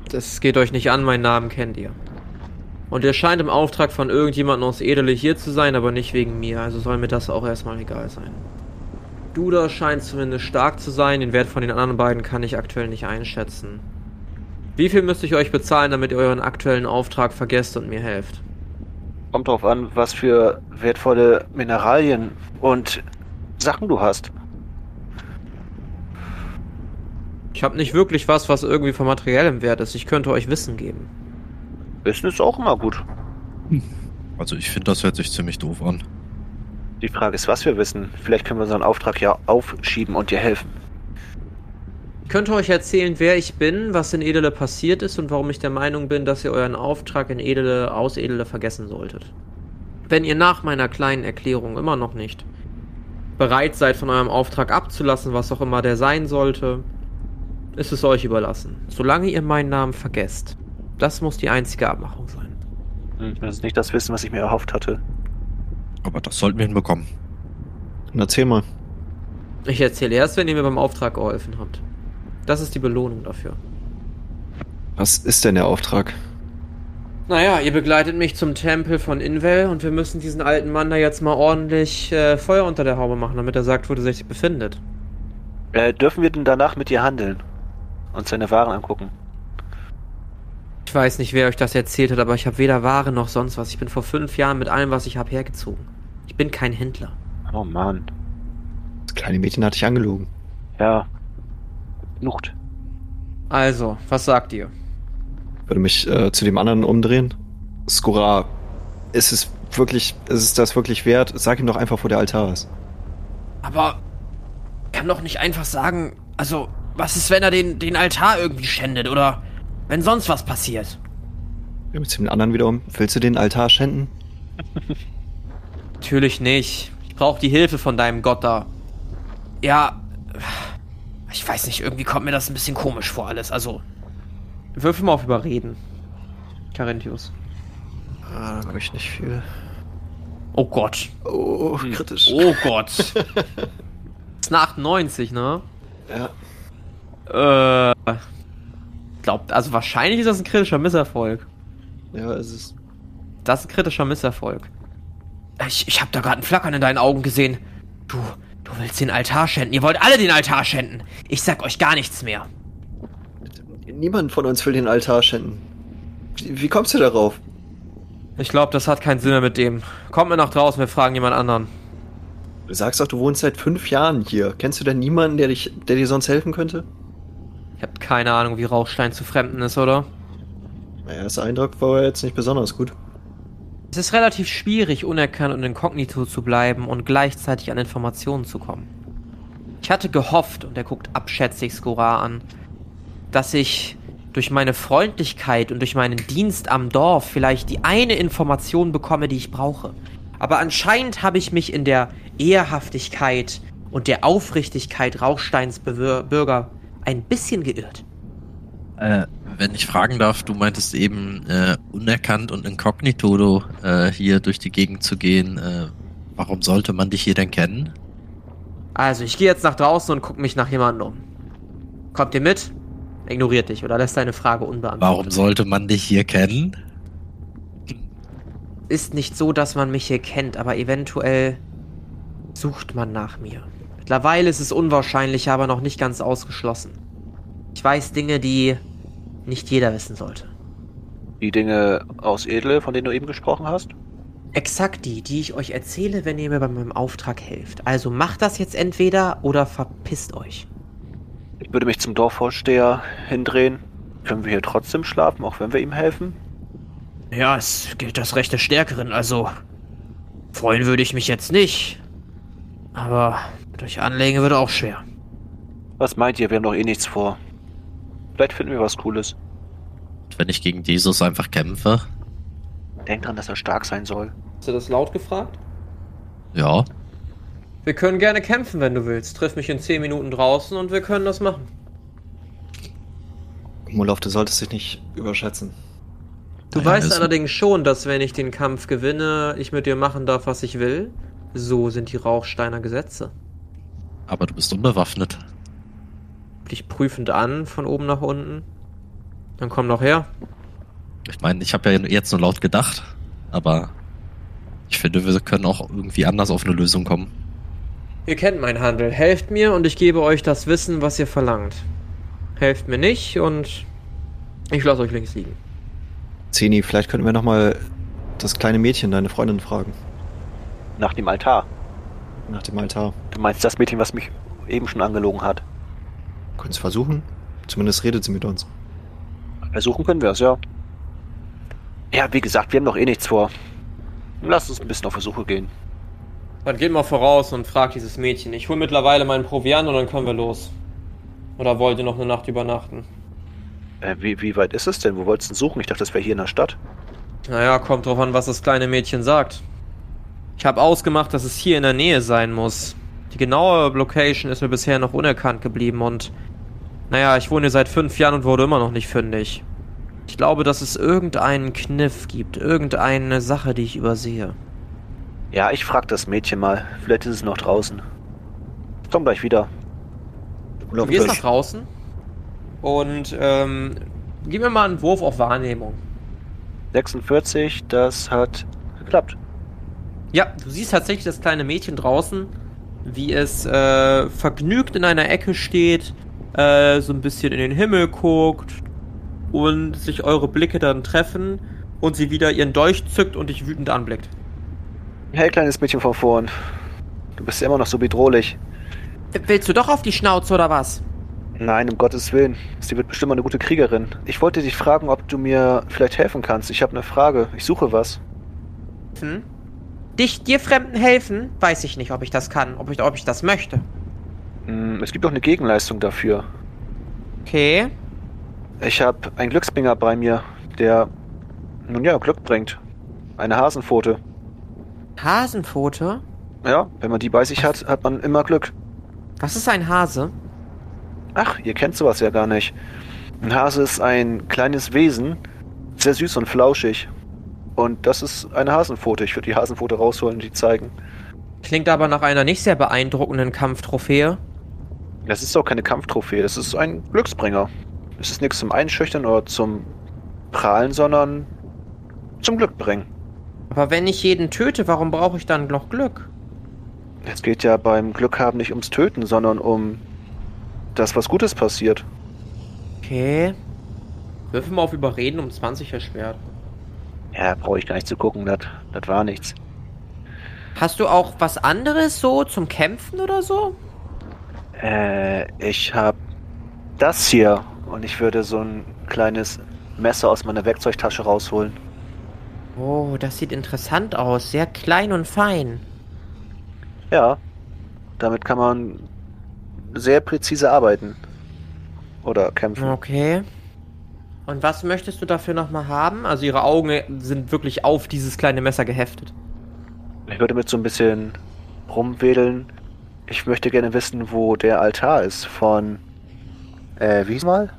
Das geht euch nicht an, meinen Namen kennt ihr. Und ihr scheint im Auftrag von irgendjemandem aus Edele hier zu sein, aber nicht wegen mir, also soll mir das auch erstmal egal sein. Duda scheint zumindest stark zu sein. Den Wert von den anderen beiden kann ich aktuell nicht einschätzen. Wie viel müsste ich euch bezahlen, damit ihr euren aktuellen Auftrag vergesst und mir helft? Kommt drauf an, was für wertvolle Mineralien und Sachen du hast. Ich habe nicht wirklich was, was irgendwie von materiellem Wert ist. Ich könnte euch Wissen geben. Wissen ist auch immer gut. Also ich finde, das hört sich ziemlich doof an. Die Frage ist, was wir wissen. Vielleicht können wir unseren Auftrag ja aufschieben und dir helfen. Ich könnte euch erzählen, wer ich bin, was in Edele passiert ist und warum ich der Meinung bin, dass ihr euren Auftrag in Edele aus Edele vergessen solltet. Wenn ihr nach meiner kleinen Erklärung immer noch nicht bereit seid, von eurem Auftrag abzulassen, was auch immer der sein sollte, ist es euch überlassen. Solange ihr meinen Namen vergesst. Das muss die einzige Abmachung sein. Das ist nicht das Wissen, was ich mir erhofft hatte. Aber das sollten wir hinbekommen. Dann erzähl mal. Ich erzähle erst, wenn ihr mir beim Auftrag geholfen habt. Das ist die Belohnung dafür. Was ist denn der Auftrag? Naja, ihr begleitet mich zum Tempel von Invel und wir müssen diesen alten Mann da jetzt mal ordentlich äh, Feuer unter der Haube machen, damit er sagt, wo er sich befindet. Äh, dürfen wir denn danach mit dir handeln? Und seine Waren angucken? Ich weiß nicht, wer euch das erzählt hat, aber ich habe weder Ware noch sonst was. Ich bin vor fünf Jahren mit allem, was ich habe, hergezogen. Ich bin kein Händler. Oh Mann. Das kleine Mädchen hat dich angelogen. Ja. Nucht. Also, was sagt ihr? Würde mich äh, zu dem anderen umdrehen. Skora, ist es wirklich, ist es das wirklich wert? Sag ihm doch einfach, wo der Altar ist. Aber kann doch nicht einfach sagen, also, was ist, wenn er den, den Altar irgendwie schändet oder wenn sonst was passiert? Ja, Mit dem anderen wiederum. Willst du den Altar schänden? Natürlich nicht. Ich brauche die Hilfe von deinem Gott da. Ja, ich weiß nicht, irgendwie kommt mir das ein bisschen komisch vor alles. Also, würfel mal auf Überreden. Carinthius. Ah, da habe ich nicht viel. Oh Gott. Oh, kritisch. Oh Gott. ist eine 98, ne? Ja, Äh. Glaubt, also wahrscheinlich ist das ein kritischer Misserfolg. ja, es ist. Das ist ein kritischer Misserfolg. Ich, ich habe da gerade ein Flackern in deinen Augen gesehen. Du, du willst den Altar schänden. Ihr wollt alle den Altar schänden. Ich sag euch gar nichts mehr. Niemand von uns will den Altar schänden. Wie, wie kommst du darauf? Ich glaube, das hat keinen Sinn mehr mit dem. Kommt mir nach draußen, wir fragen jemand anderen. Du sagst doch, du wohnst seit fünf Jahren hier. Kennst du denn niemanden, der, dich, der dir sonst helfen könnte? Ich habe keine Ahnung, wie Rauchstein zu Fremden ist, oder? Naja, der Eindruck war jetzt nicht besonders gut. Es ist relativ schwierig, unerkannt und inkognito zu bleiben und gleichzeitig an Informationen zu kommen. Ich hatte gehofft, und er guckt abschätzig Skora an, dass ich durch meine Freundlichkeit und durch meinen Dienst am Dorf vielleicht die eine Information bekomme, die ich brauche. Aber anscheinend habe ich mich in der Ehrhaftigkeit und der Aufrichtigkeit Rauchsteins Bürger ein bisschen geirrt. Äh, wenn ich fragen darf, du meintest eben äh, unerkannt und inkognito äh, hier durch die Gegend zu gehen. Äh, warum sollte man dich hier denn kennen? Also, ich gehe jetzt nach draußen und gucke mich nach jemandem um. Kommt ihr mit? Ignoriert dich oder lässt deine Frage unbeantwortet. Warum sollte man dich hier kennen? Ist nicht so, dass man mich hier kennt, aber eventuell sucht man nach mir. Mittlerweile ist es unwahrscheinlich, aber noch nicht ganz ausgeschlossen. Ich weiß Dinge, die nicht jeder wissen sollte. Die Dinge aus Edle, von denen du eben gesprochen hast? Exakt die, die ich euch erzähle, wenn ihr mir bei meinem Auftrag helft. Also macht das jetzt entweder oder verpisst euch. Ich würde mich zum Dorfvorsteher hindrehen. Können wir hier trotzdem schlafen, auch wenn wir ihm helfen? Ja, es gilt das Recht des Stärkeren, also freuen würde ich mich jetzt nicht. Aber durch Anlegen würde auch schwer. Was meint ihr? Wir haben doch eh nichts vor. Vielleicht finden wir was Cooles. Wenn ich gegen Jesus einfach kämpfe? Denkt dran, dass er stark sein soll. Hast du das laut gefragt? Ja. Wir können gerne kämpfen, wenn du willst. Triff mich in 10 Minuten draußen und wir können das machen. Molov, du solltest dich nicht überschätzen. Du Naja, weißt allerdings schon, dass wenn ich den Kampf gewinne, ich mit dir machen darf, was ich will. So sind die Rauchsteiner Gesetze. Aber du bist unbewaffnet. Dich prüfend an, von oben nach unten. Dann komm doch her. Ich meine, ich habe ja jetzt nur laut gedacht, aber ich finde, wir können auch irgendwie anders auf eine Lösung kommen. Ihr kennt meinen Handel. Helft mir und ich gebe euch das Wissen, was ihr verlangt. Helft mir nicht und ich lasse euch links liegen. Zeni, vielleicht könnten wir nochmal das kleine Mädchen, deine Freundin, fragen. Nach dem Altar. Nach dem Altar. Du meinst das Mädchen, was mich eben schon angelogen hat? Können es versuchen? Zumindest redet sie mit uns. Versuchen können wir es, ja. Ja, wie gesagt, wir haben doch eh nichts vor. Lass uns ein bisschen auf Versuche gehen. Dann geht mal voraus und fragt dieses Mädchen. Ich hole mittlerweile meinen Proviant und dann können wir los. Oder wollt ihr noch eine Nacht übernachten? Äh, wie, wie weit ist es denn? Wo wolltest du denn suchen? Ich dachte, das wäre hier in der Stadt. Naja, kommt drauf an, was das kleine Mädchen sagt. Ich habe ausgemacht, dass es hier in der Nähe sein muss. Die genaue Location ist mir bisher noch unerkannt geblieben und naja, ich wohne hier seit fünf Jahren und wurde immer noch nicht fündig. Ich glaube, dass es irgendeinen Kniff gibt, irgendeine Sache, die ich übersehe. Ja, ich frag das Mädchen mal. Vielleicht ist es noch draußen. Ich komm gleich wieder. Du gehst nach draußen und ähm, gib mir mal einen Wurf auf Wahrnehmung. 46, das hat geklappt. Ja, du siehst tatsächlich das kleine Mädchen draußen, wie es äh, vergnügt in einer Ecke steht, äh, so ein bisschen in den Himmel guckt und sich eure Blicke dann treffen und sie wieder ihren Dolch zückt und dich wütend anblickt. Hey, kleines Mädchen von vorn. Du bist ja immer noch so bedrohlich. Willst du doch auf die Schnauze oder was? Nein, um Gottes Willen. Sie wird bestimmt mal eine gute Kriegerin. Ich wollte dich fragen, ob du mir vielleicht helfen kannst. Ich habe eine Frage. Ich suche was. Hm? Dich, dir Fremden helfen? Weiß ich nicht, ob ich das kann, ob ich, ob ich das möchte. Hm, Es gibt doch eine Gegenleistung dafür. Okay. Ich habe einen Glücksbringer bei mir, der, nun ja, Glück bringt. Eine Hasenpfote. Hasenpfote? Ja, wenn man die bei sich hat, hat man immer Glück. Was ist ein Hase? Ach, ihr kennt sowas ja gar nicht. Ein Hase ist ein kleines Wesen, sehr süß und flauschig. Und das ist eine Hasenpfote. Ich würde die Hasenpfote rausholen und die zeigen. Klingt aber nach einer nicht sehr beeindruckenden Kampftrophäe. Das ist doch keine Kampftrophäe, das ist ein Glücksbringer. Es ist nichts zum Einschüchtern oder zum Prahlen, sondern zum Glück bringen. Aber wenn ich jeden töte, warum brauche ich dann noch Glück? Es geht ja beim Glück haben nicht ums Töten, sondern um das, was Gutes passiert. Okay. Würfel mal auf Überreden um 20 erschwert. Ja, brauche ich gar nicht zu gucken, das war nichts. Hast du auch was anderes so zum Kämpfen oder so? Äh, ich hab das hier und ich würde so ein kleines Messer aus meiner Werkzeugtasche rausholen. Oh, das sieht interessant aus. Sehr klein und fein. Ja, damit kann man sehr präzise arbeiten. Oder kämpfen. Okay. Und was möchtest du dafür nochmal haben? Also ihre Augen sind wirklich auf dieses kleine Messer geheftet. Ich würde mit so ein bisschen rumwedeln. Ich möchte gerne wissen, wo der Altar ist von. Äh, wie mal?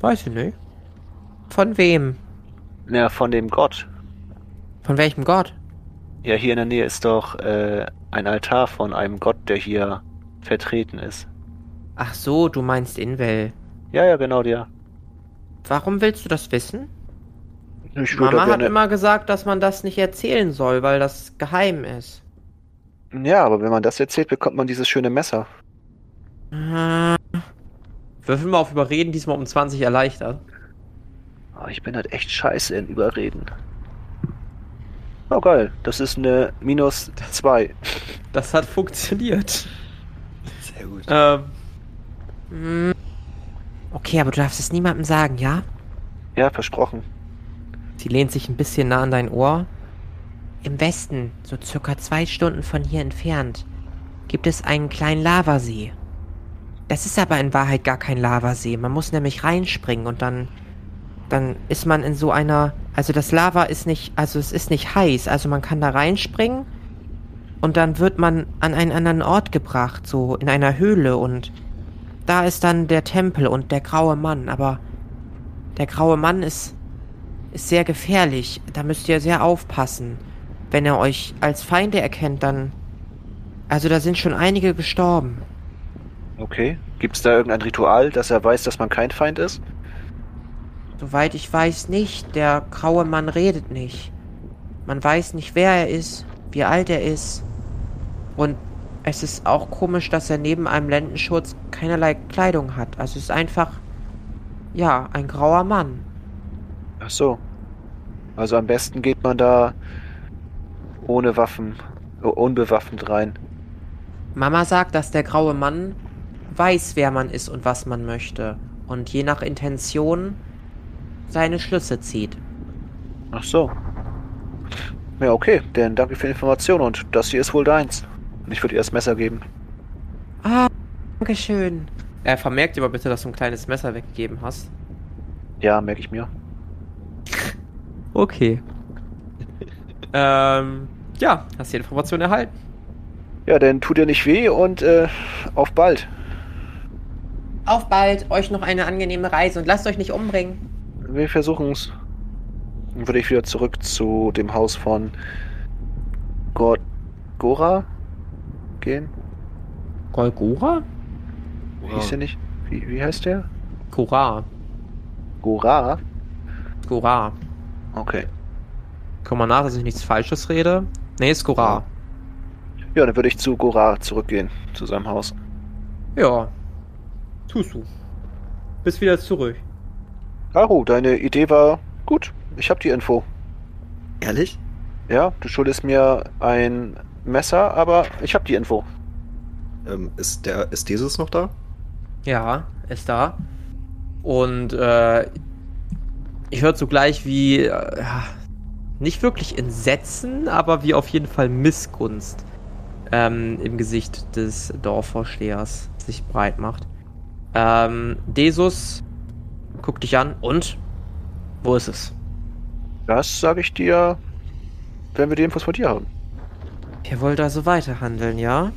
Weiß ich nicht. Von wem? Ja, von dem Gott. Von welchem Gott? Ja, hier in der Nähe ist doch äh, ein Altar von einem Gott, der hier vertreten ist. Ach so, du meinst Invel. Ja, ja, genau, der. Warum willst du das wissen? Mama hat immer gesagt, dass man das nicht erzählen soll, weil das geheim ist. Ja, aber wenn man das erzählt, bekommt man dieses schöne Messer. Äh, Würfel mal auf Überreden, diesmal um 20 erleichtert. Oh, ich bin halt echt scheiße in Überreden. Oh geil, das ist eine minus 2. Das hat funktioniert. Sehr gut. Ähm. Okay, aber du darfst es niemandem sagen, ja? Ja, versprochen. Sie lehnt sich ein bisschen nah an dein Ohr. Im Westen, so circa zwei Stunden von hier entfernt, gibt es einen kleinen Lavasee. Das ist aber in Wahrheit gar kein Lavasee. Man muss nämlich reinspringen und dann. Dann ist man in so einer. Also das Lava ist nicht. Also es ist nicht heiß. Also man kann da reinspringen und dann wird man an einen anderen Ort gebracht, so in einer Höhle und da ist dann der Tempel und der graue Mann, aber der graue Mann ist ist sehr gefährlich. Da müsst ihr sehr aufpassen. Wenn er euch als Feinde erkennt, dann also da sind schon einige gestorben. Okay. Gibt es da irgendein Ritual, dass er weiß, dass man kein Feind ist? Soweit ich weiß nicht, der graue Mann redet nicht. Man weiß nicht, wer er ist, wie alt er ist. Und Es ist auch komisch, dass er neben einem Lendenschurz keinerlei Kleidung hat. Also es ist einfach, ja, ein grauer Mann. Ach so. Also am besten geht man da ohne Waffen, äh, unbewaffnet rein. Mama sagt, dass der graue Mann weiß, wer man ist und was man möchte. Und je nach Intention seine Schlüsse zieht. Ach so. Ja, okay. Dann danke für die Information und das hier ist wohl deins. Und ich würde ihr das Messer geben. Ah, Dankeschön. Er vermerkt dir aber bitte, dass du ein kleines Messer weggegeben hast. Ja, merke ich mir. Okay. ähm, ja, hast die Information erhalten. Ja, dann tut dir nicht weh und äh, auf bald. Auf bald, euch noch eine angenehme Reise und lasst euch nicht umbringen. Wir versuchen's. Dann würde ich wieder zurück zu dem Haus von Gor Gora gehen. Golgora? Wie hieß der nicht? Wie, wie heißt der? Gora. Gora? Gora. Okay. Komm mal nach, dass ich nichts Falsches rede. Nee, ist Gora. Ja, dann würde ich zu Gora zurückgehen, zu seinem Haus. Ja. Tust du. Bist wieder zurück. Aru, deine Idee war gut. Ich habe die Info. Ehrlich? Ja, du schuldest mir ein Messer, aber ich habe die Info. Ähm, ist der, ist dieses noch da? Ja, ist da. Und äh, ich höre zugleich wie äh, ja, nicht wirklich Entsetzen, aber wie auf jeden Fall Missgunst ähm, im Gesicht des Dorfvorstehers sich breit macht. Ähm, Desus guckt dich an und wo ist es? Das sage ich dir, wenn wir die Infos von dir haben. Ihr wollt also weiter handeln, ja?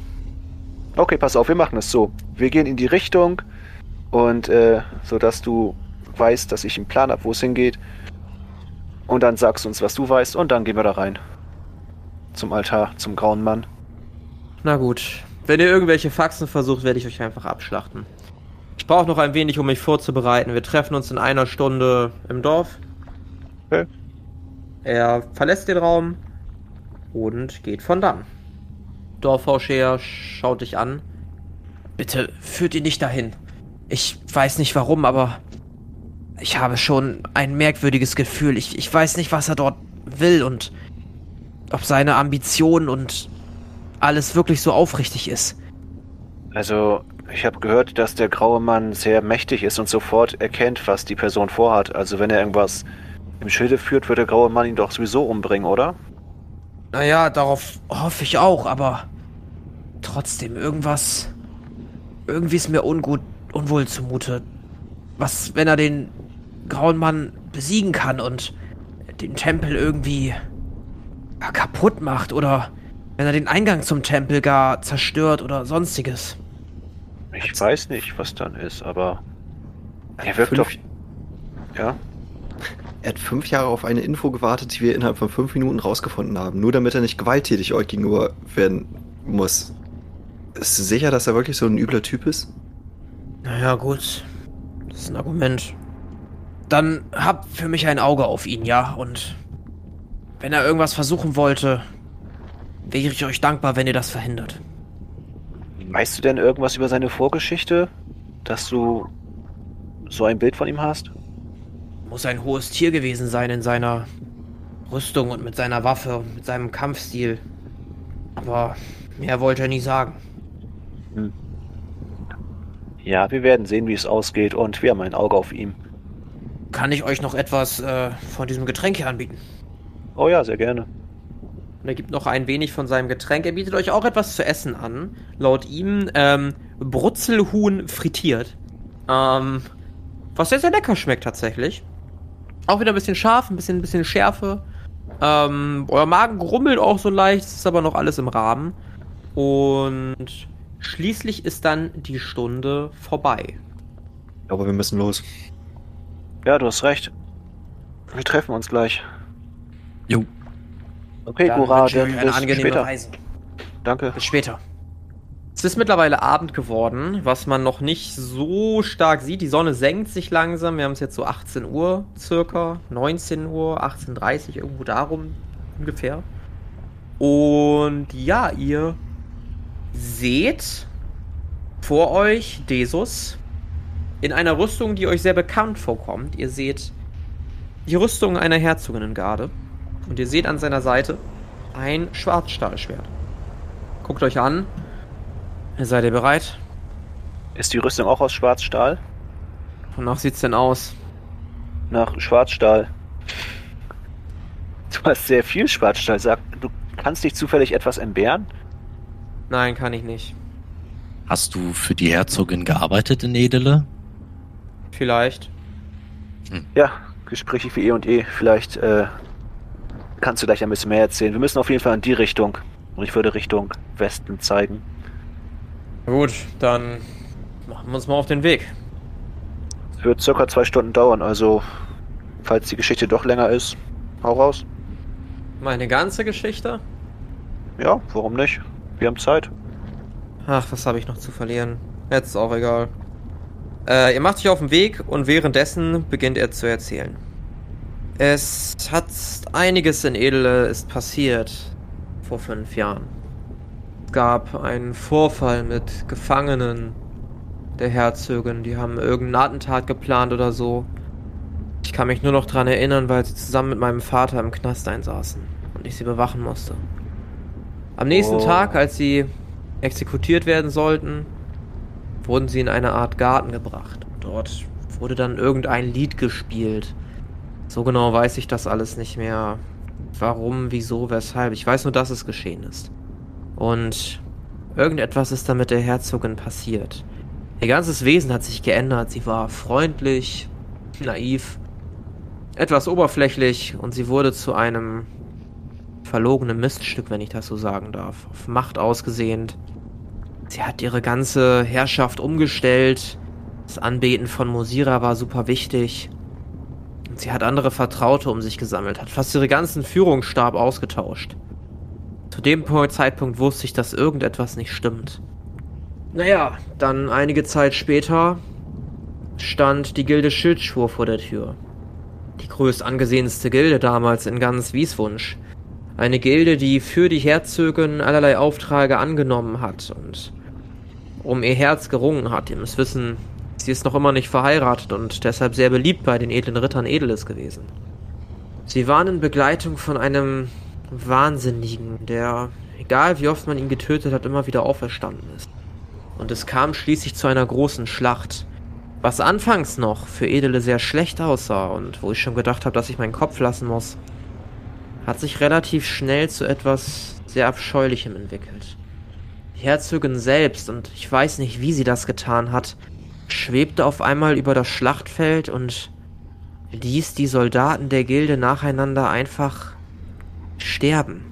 Okay, pass auf, wir machen es so. Wir gehen in die Richtung und äh, so dass du weißt, dass ich einen Plan habe, wo es hingeht. Und dann sagst du uns, was du weißt, und dann gehen wir da rein. Zum Altar, zum grauen Mann. Na gut. Wenn ihr irgendwelche Faxen versucht, werde ich euch einfach abschlachten. Ich brauche noch ein wenig, um mich vorzubereiten. Wir treffen uns in einer Stunde im Dorf. Okay. Er verlässt den Raum und geht von dann. Dorfvorsteher schaut dich an. Bitte führt ihn nicht dahin. Ich weiß nicht warum, aber ich habe schon ein merkwürdiges Gefühl. Ich, ich weiß nicht, was er dort will und ob seine Ambitionen und alles wirklich so aufrichtig ist. Also, ich habe gehört, dass der graue Mann sehr mächtig ist und sofort erkennt, was die Person vorhat. Also, wenn er irgendwas im Schilde führt, wird der graue Mann ihn doch sowieso umbringen, oder? Naja, darauf hoffe ich auch, aber trotzdem irgendwas. Irgendwie ist mir ungut, unwohl zumute. Was, wenn er den grauen Mann besiegen kann und den Tempel irgendwie kaputt macht oder wenn er den Eingang zum Tempel gar zerstört oder sonstiges. Ich weiß nicht, was dann ist, aber er wirkt doch. Ja? Er hat fünf Jahre auf eine Info gewartet, die wir innerhalb von fünf Minuten rausgefunden haben, nur damit er nicht gewalttätig euch gegenüber werden muss. Ist du sicher, dass er wirklich so ein übler Typ ist? Naja, gut. Das ist ein Argument. Dann habt für mich ein Auge auf ihn, ja? Und wenn er irgendwas versuchen wollte, wäre ich euch dankbar, wenn ihr das verhindert. Weißt du denn irgendwas über seine Vorgeschichte? Dass du so ein Bild von ihm hast? Muss ein hohes Tier gewesen sein in seiner Rüstung und mit seiner Waffe und mit seinem Kampfstil. Aber mehr wollte er nie sagen. Ja, wir werden sehen, wie es ausgeht und wir haben ein Auge auf ihm. Kann ich euch noch etwas äh, von diesem Getränk hier anbieten? Oh ja, sehr gerne. Und er gibt noch ein wenig von seinem Getränk. Er bietet euch auch etwas zu essen an. Laut ihm ähm, Brutzelhuhn frittiert. Ähm, was sehr, sehr lecker schmeckt tatsächlich. Auch wieder ein bisschen scharf, ein bisschen, ein bisschen Schärfe. Ähm, euer Magen grummelt auch so leicht, es ist aber noch alles im Rahmen. Und schließlich ist dann die Stunde vorbei. Ich glaube, wir müssen los. Ja, du hast recht. Wir treffen uns gleich. Jo. Okay, Dann ich dann euch eine bis angenehme später. Reise. Danke. Bis später. Es ist mittlerweile Abend geworden, was man noch nicht so stark sieht. Die Sonne senkt sich langsam. Wir haben es jetzt so 18 Uhr circa, 19 Uhr, 18.30 Uhr, irgendwo darum ungefähr. Und ja, ihr seht vor euch Desus in einer Rüstung, die euch sehr bekannt vorkommt. Ihr seht die Rüstung einer Herzoginnengarde und ihr seht an seiner Seite ein Schwarzstahlschwert. Guckt euch an. Seid ihr bereit? Ist die Rüstung auch aus Schwarzstahl? Wonach sieht's denn aus? Nach Schwarzstahl. Du hast sehr viel Schwarzstahl. Sag, du kannst dich zufällig etwas entbehren? Nein, kann ich nicht. Hast du für die Herzogin gearbeitet in Edele? Vielleicht. Ja, Gespräche wie eh und eh. Vielleicht äh, kannst du gleich ein bisschen mehr erzählen. Wir müssen auf jeden Fall in die Richtung. Und ich würde Richtung Westen zeigen. Gut, dann machen wir uns mal auf den Weg. Es wird circa zwei Stunden dauern, also falls die Geschichte doch länger ist, hau raus. Meine ganze Geschichte? Ja, warum nicht? Wir haben Zeit. Ach, was habe ich noch zu verlieren? Jetzt ist auch egal. Äh, ihr macht euch auf den Weg und währenddessen beginnt er zu erzählen. Es hat einiges in Edele ist passiert vor fünf Jahren. Es gab einen Vorfall mit Gefangenen der Herzogin. Die haben irgendein Attentat geplant oder so. Ich kann mich nur noch dran erinnern, weil sie zusammen mit meinem Vater im Knast einsaßen und ich sie bewachen musste. Am nächsten Oh. Tag, als sie exekutiert werden sollten, wurden sie in eine Art Garten gebracht. Dort wurde dann irgendein Lied gespielt. So genau weiß ich das alles nicht mehr. Warum, wieso, weshalb. Ich weiß nur, dass es geschehen ist. Und irgendetwas ist da mit der Herzogin passiert. Ihr ganzes Wesen hat sich geändert. Sie war freundlich, naiv, etwas oberflächlich und sie wurde zu einem verlogenen Miststück, wenn ich das so sagen darf. Auf Macht ausgesehnt. Sie hat ihre ganze Herrschaft umgestellt. Das Anbeten von Mosira war super wichtig. Und sie hat andere Vertraute um sich gesammelt, hat fast ihre ganzen Führungsstab ausgetauscht. Zu dem Zeitpunkt wusste ich, dass irgendetwas nicht stimmt. Naja, dann einige Zeit später stand die Gilde Schildschwur vor der Tür. Die größt angesehenste Gilde damals in ganz Wieswunsch. Eine Gilde, die für die Herzogin allerlei Aufträge angenommen hat und um ihr Herz gerungen hat. Ihr müsst wissen, sie ist noch immer nicht verheiratet und deshalb sehr beliebt bei den edlen Rittern Edeles gewesen. Sie waren in Begleitung von einem Wahnsinnigen, der, egal wie oft man ihn getötet hat, immer wieder auferstanden ist. Und es kam schließlich zu einer großen Schlacht, was anfangs noch für Edele sehr schlecht aussah und wo ich schon gedacht habe, dass ich meinen Kopf lassen muss, hat sich relativ schnell zu etwas sehr Abscheulichem entwickelt. Die Herzogin selbst, und ich weiß nicht, wie sie das getan hat, schwebte auf einmal über das Schlachtfeld und ließ die Soldaten der Gilde nacheinander einfach sterben.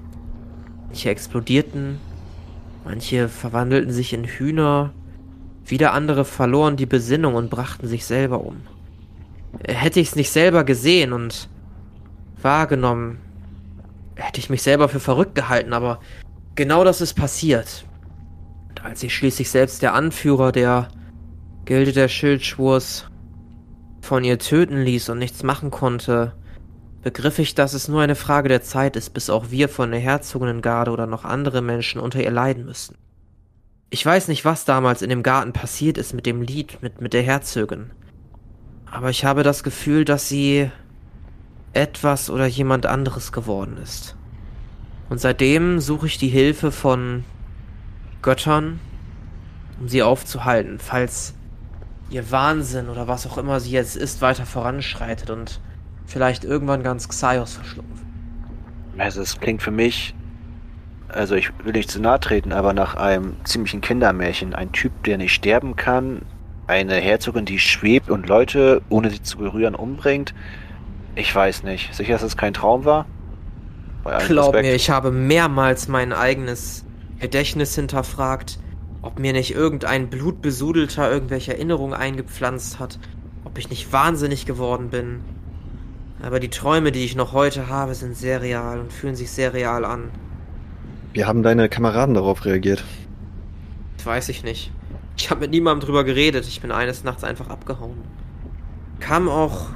Manche explodierten, manche verwandelten sich in Hühner, wieder andere verloren die Besinnung und brachten sich selber um. Hätte ich es nicht selber gesehen und wahrgenommen, hätte ich mich selber für verrückt gehalten, aber genau das ist passiert. Und als sich schließlich selbst der Anführer der Gilde der Schildschwurs von ihr töten ließ und nichts machen konnte, begriff ich, dass es nur eine Frage der Zeit ist, bis auch wir von der Herzoginnengarde oder noch andere Menschen unter ihr leiden müssten. Ich weiß nicht, was damals in dem Garten passiert ist mit dem Lied, mit, mit der Herzogin. Aber ich habe das Gefühl, dass sie etwas oder jemand anderes geworden ist. Und seitdem suche ich die Hilfe von Göttern, um sie aufzuhalten, falls ihr Wahnsinn oder was auch immer sie jetzt ist, weiter voranschreitet und vielleicht irgendwann ganz Xaios verschluckt. Also es klingt für mich, also ich will nicht zu nahe treten, aber nach einem ziemlichen Kindermärchen. Ein Typ, der nicht sterben kann, eine Herzogin, die schwebt und Leute, ohne sie zu berühren, umbringt. Ich weiß nicht. Sicher, dass es kein Traum war? Glaub Respekt. mir, ich habe mehrmals mein eigenes Gedächtnis hinterfragt, ob mir nicht irgendein blutbesudelter irgendwelche Erinnerungen eingepflanzt hat, ob ich nicht wahnsinnig geworden bin. Aber die Träume, die ich noch heute habe, sind sehr real und fühlen sich sehr real an. Wie haben deine Kameraden darauf reagiert? Das weiß ich nicht. Ich habe mit niemandem drüber geredet. Ich bin eines Nachts einfach abgehauen. Kamen auch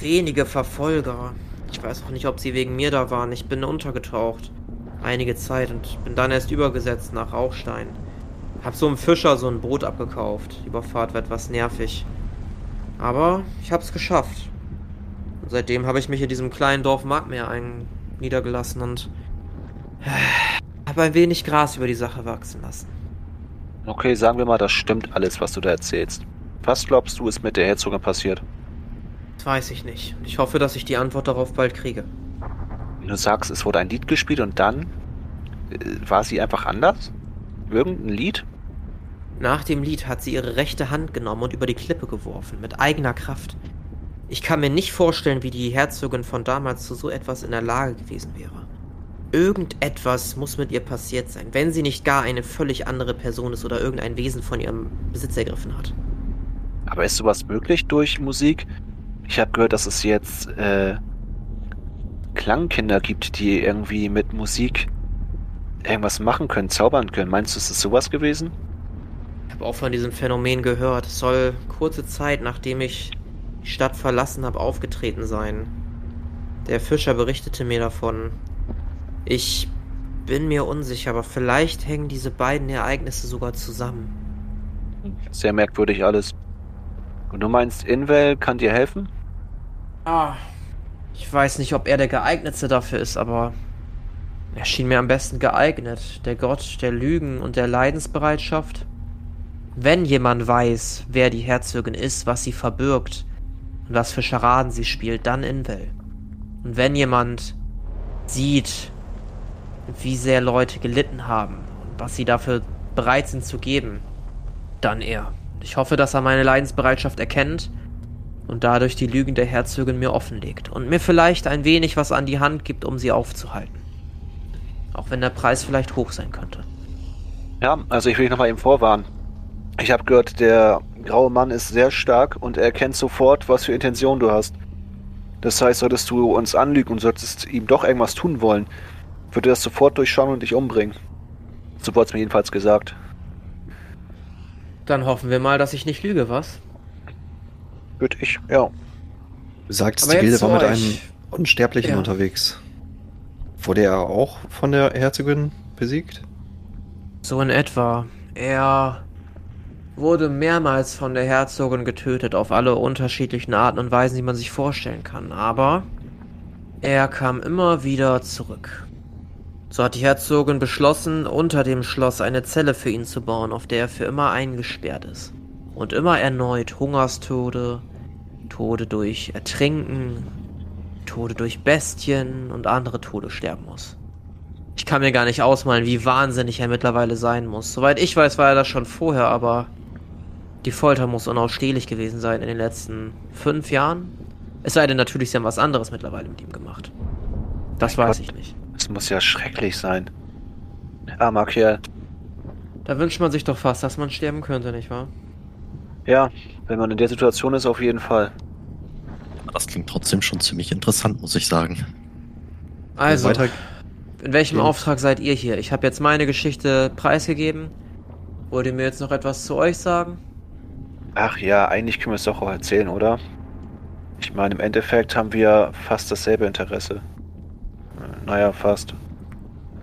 wenige Verfolger. Ich weiß auch nicht, ob sie wegen mir da waren. Ich bin untergetaucht. einige Zeit und bin dann erst übergesetzt nach Rauchstein. Hab so einem Fischer so ein Boot abgekauft. Die Überfahrt wird etwas nervig. Aber ich hab's geschafft. Seitdem habe ich mich in diesem kleinen Dorf Magmeer ein niedergelassen und habe ein wenig Gras über die Sache wachsen lassen. Okay, sagen wir mal, das stimmt alles, was du da erzählst. Was glaubst du, ist mit der Herzogin passiert? Das weiß ich nicht. Ich hoffe, dass ich die Antwort darauf bald kriege. Du sagst, es wurde ein Lied gespielt und dann äh, war sie einfach anders? Irgendein Lied? Nach dem Lied hat sie ihre rechte Hand genommen und über die Klippe geworfen, mit eigener Kraft. Ich kann mir nicht vorstellen, wie die Herzogin von damals zu so etwas in der Lage gewesen wäre. Irgendetwas muss mit ihr passiert sein, wenn sie nicht gar eine völlig andere Person ist oder irgendein Wesen von ihrem Besitz ergriffen hat. Aber ist sowas möglich durch Musik? Ich habe gehört, dass es jetzt äh, Klangkinder gibt, die irgendwie mit Musik irgendwas machen können, zaubern können. Meinst du, ist es sowas gewesen? Ich habe auch von diesem Phänomen gehört. Es soll kurze Zeit nachdem ich die Stadt verlassen habe, aufgetreten sein. Der Fischer berichtete mir davon. Ich bin mir unsicher, aber vielleicht hängen diese beiden Ereignisse sogar zusammen. Sehr merkwürdig alles. Und du meinst, Invel kann dir helfen? Ah, ich weiß nicht, ob er der geeignetste dafür ist, aber er schien mir am besten geeignet. Der Gott der Lügen und der Leidensbereitschaft. Wenn jemand weiß, wer die Herzogin ist, was sie verbirgt und was für Scharaden sie spielt, dann Invel. Und wenn jemand sieht, wie sehr Leute gelitten haben und was sie dafür bereit sind zu geben, dann er. Ich hoffe, dass er meine Leidensbereitschaft erkennt und dadurch die Lügen der Herzogin mir offenlegt und mir vielleicht ein wenig was an die Hand gibt, um sie aufzuhalten. Auch wenn der Preis vielleicht hoch sein könnte. Ja, also ich will dich nochmal eben vorwarnen. Ich habe gehört, der graue Mann ist sehr stark und er erkennt sofort, was für Intentionen du hast. Das heißt, solltest du uns anlügen und solltest ihm doch irgendwas tun wollen, würde das sofort durchschauen und dich umbringen. So wurde es mir jedenfalls gesagt. Dann hoffen wir mal, dass ich nicht lüge, was? Würde ich, ja. Du sagtest, Aber die Gilde war mit euch. einem Unsterblichen Ja. unterwegs. Wurde er auch von der Herzogin besiegt? So in etwa. Er wurde mehrmals von der Herzogin getötet, auf alle unterschiedlichen Arten und Weisen, die man sich vorstellen kann. Aber er kam immer wieder zurück. So hat die Herzogin beschlossen, unter dem Schloss eine Zelle für ihn zu bauen, auf der er für immer eingesperrt ist. Und immer erneut Hungerstode, Tode durch Ertrinken, Tode durch Bestien und andere Tode sterben muss. Ich kann mir gar nicht ausmalen, wie wahnsinnig er mittlerweile sein muss. Soweit ich weiß, war er das schon vorher, aber die Folter muss unausstehlich gewesen sein in den letzten fünf Jahren. Es sei denn natürlich, sie haben was anderes mittlerweile mit ihm gemacht. Das Mein weiß Gott. ich nicht. Es muss ja schrecklich sein. Armer Kerl. Da wünscht man sich doch fast, dass man sterben könnte, nicht wahr? Ja, wenn man in der Situation ist, auf jeden Fall. Das klingt trotzdem schon ziemlich interessant, muss ich sagen. Also, Weiter, in welchem Ja. Auftrag seid ihr hier? Ich habe jetzt meine Geschichte preisgegeben. Wollt ihr mir jetzt noch etwas zu euch sagen? Ach ja, eigentlich können wir es doch auch erzählen, oder? Ich meine, im Endeffekt haben wir fast dasselbe Interesse. Naja, fast.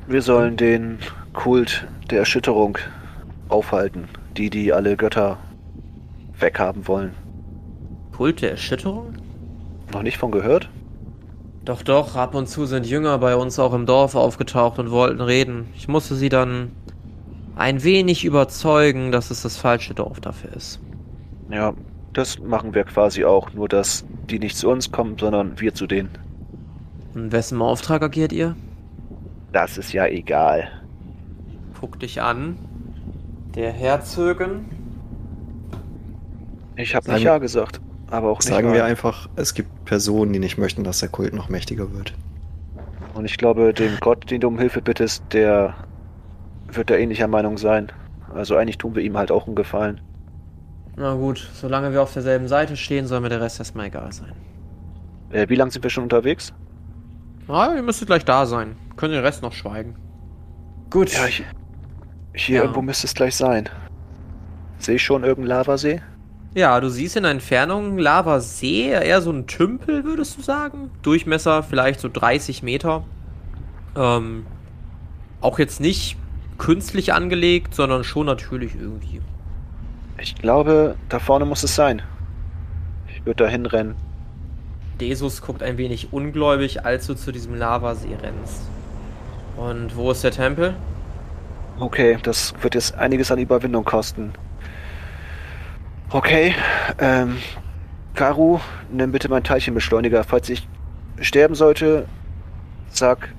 Wir sollen den Kult der Erschütterung aufhalten, die, die alle Götter weghaben wollen. Kult der Erschütterung? Noch nicht von gehört? Doch, doch, ab und zu sind Jünger bei uns auch im Dorf aufgetaucht und wollten reden. Ich musste sie dann ein wenig überzeugen, dass es das falsche Dorf dafür ist. Ja, das machen wir quasi auch, nur dass die nicht zu uns kommen, sondern wir zu denen. In wessen Auftrag agiert ihr? Das ist ja egal. Guck dich an. Der Herzogin. Ich habe Sagen- nicht Ja gesagt, aber auch nicht sagen wir einfach, es gibt Personen, die nicht möchten, dass der Kult noch mächtiger wird. Und ich glaube, den Gott, den du um Hilfe bittest, der wird da ähnlicher Meinung sein. Also eigentlich tun wir ihm halt auch einen Gefallen. Na gut, solange wir auf derselben Seite stehen, soll mir der Rest erstmal egal sein. Äh, wie lange sind wir schon unterwegs? Ah, ihr müsstet gleich da sein. Können den Rest noch schweigen. Gut. Ja, ich, hier Ja. irgendwo müsste es gleich sein. Sehe ich schon irgendeinen Lavasee? Ja, du siehst in der Entfernung Lavasee, eher so ein Tümpel, würdest du sagen? Durchmesser vielleicht so 30 Meter. Ähm, Auch jetzt nicht künstlich angelegt, sondern schon natürlich irgendwie. Ich glaube, da vorne muss es sein. Ich würde da hinrennen. Desus guckt ein wenig ungläubig, als du zu diesem Lavasee rennst. Und wo ist der Tempel? Okay, das wird jetzt einiges an Überwindung kosten. Okay, ähm, Karu, nimm bitte meinen Teilchenbeschleuniger. Falls ich sterben sollte, sag,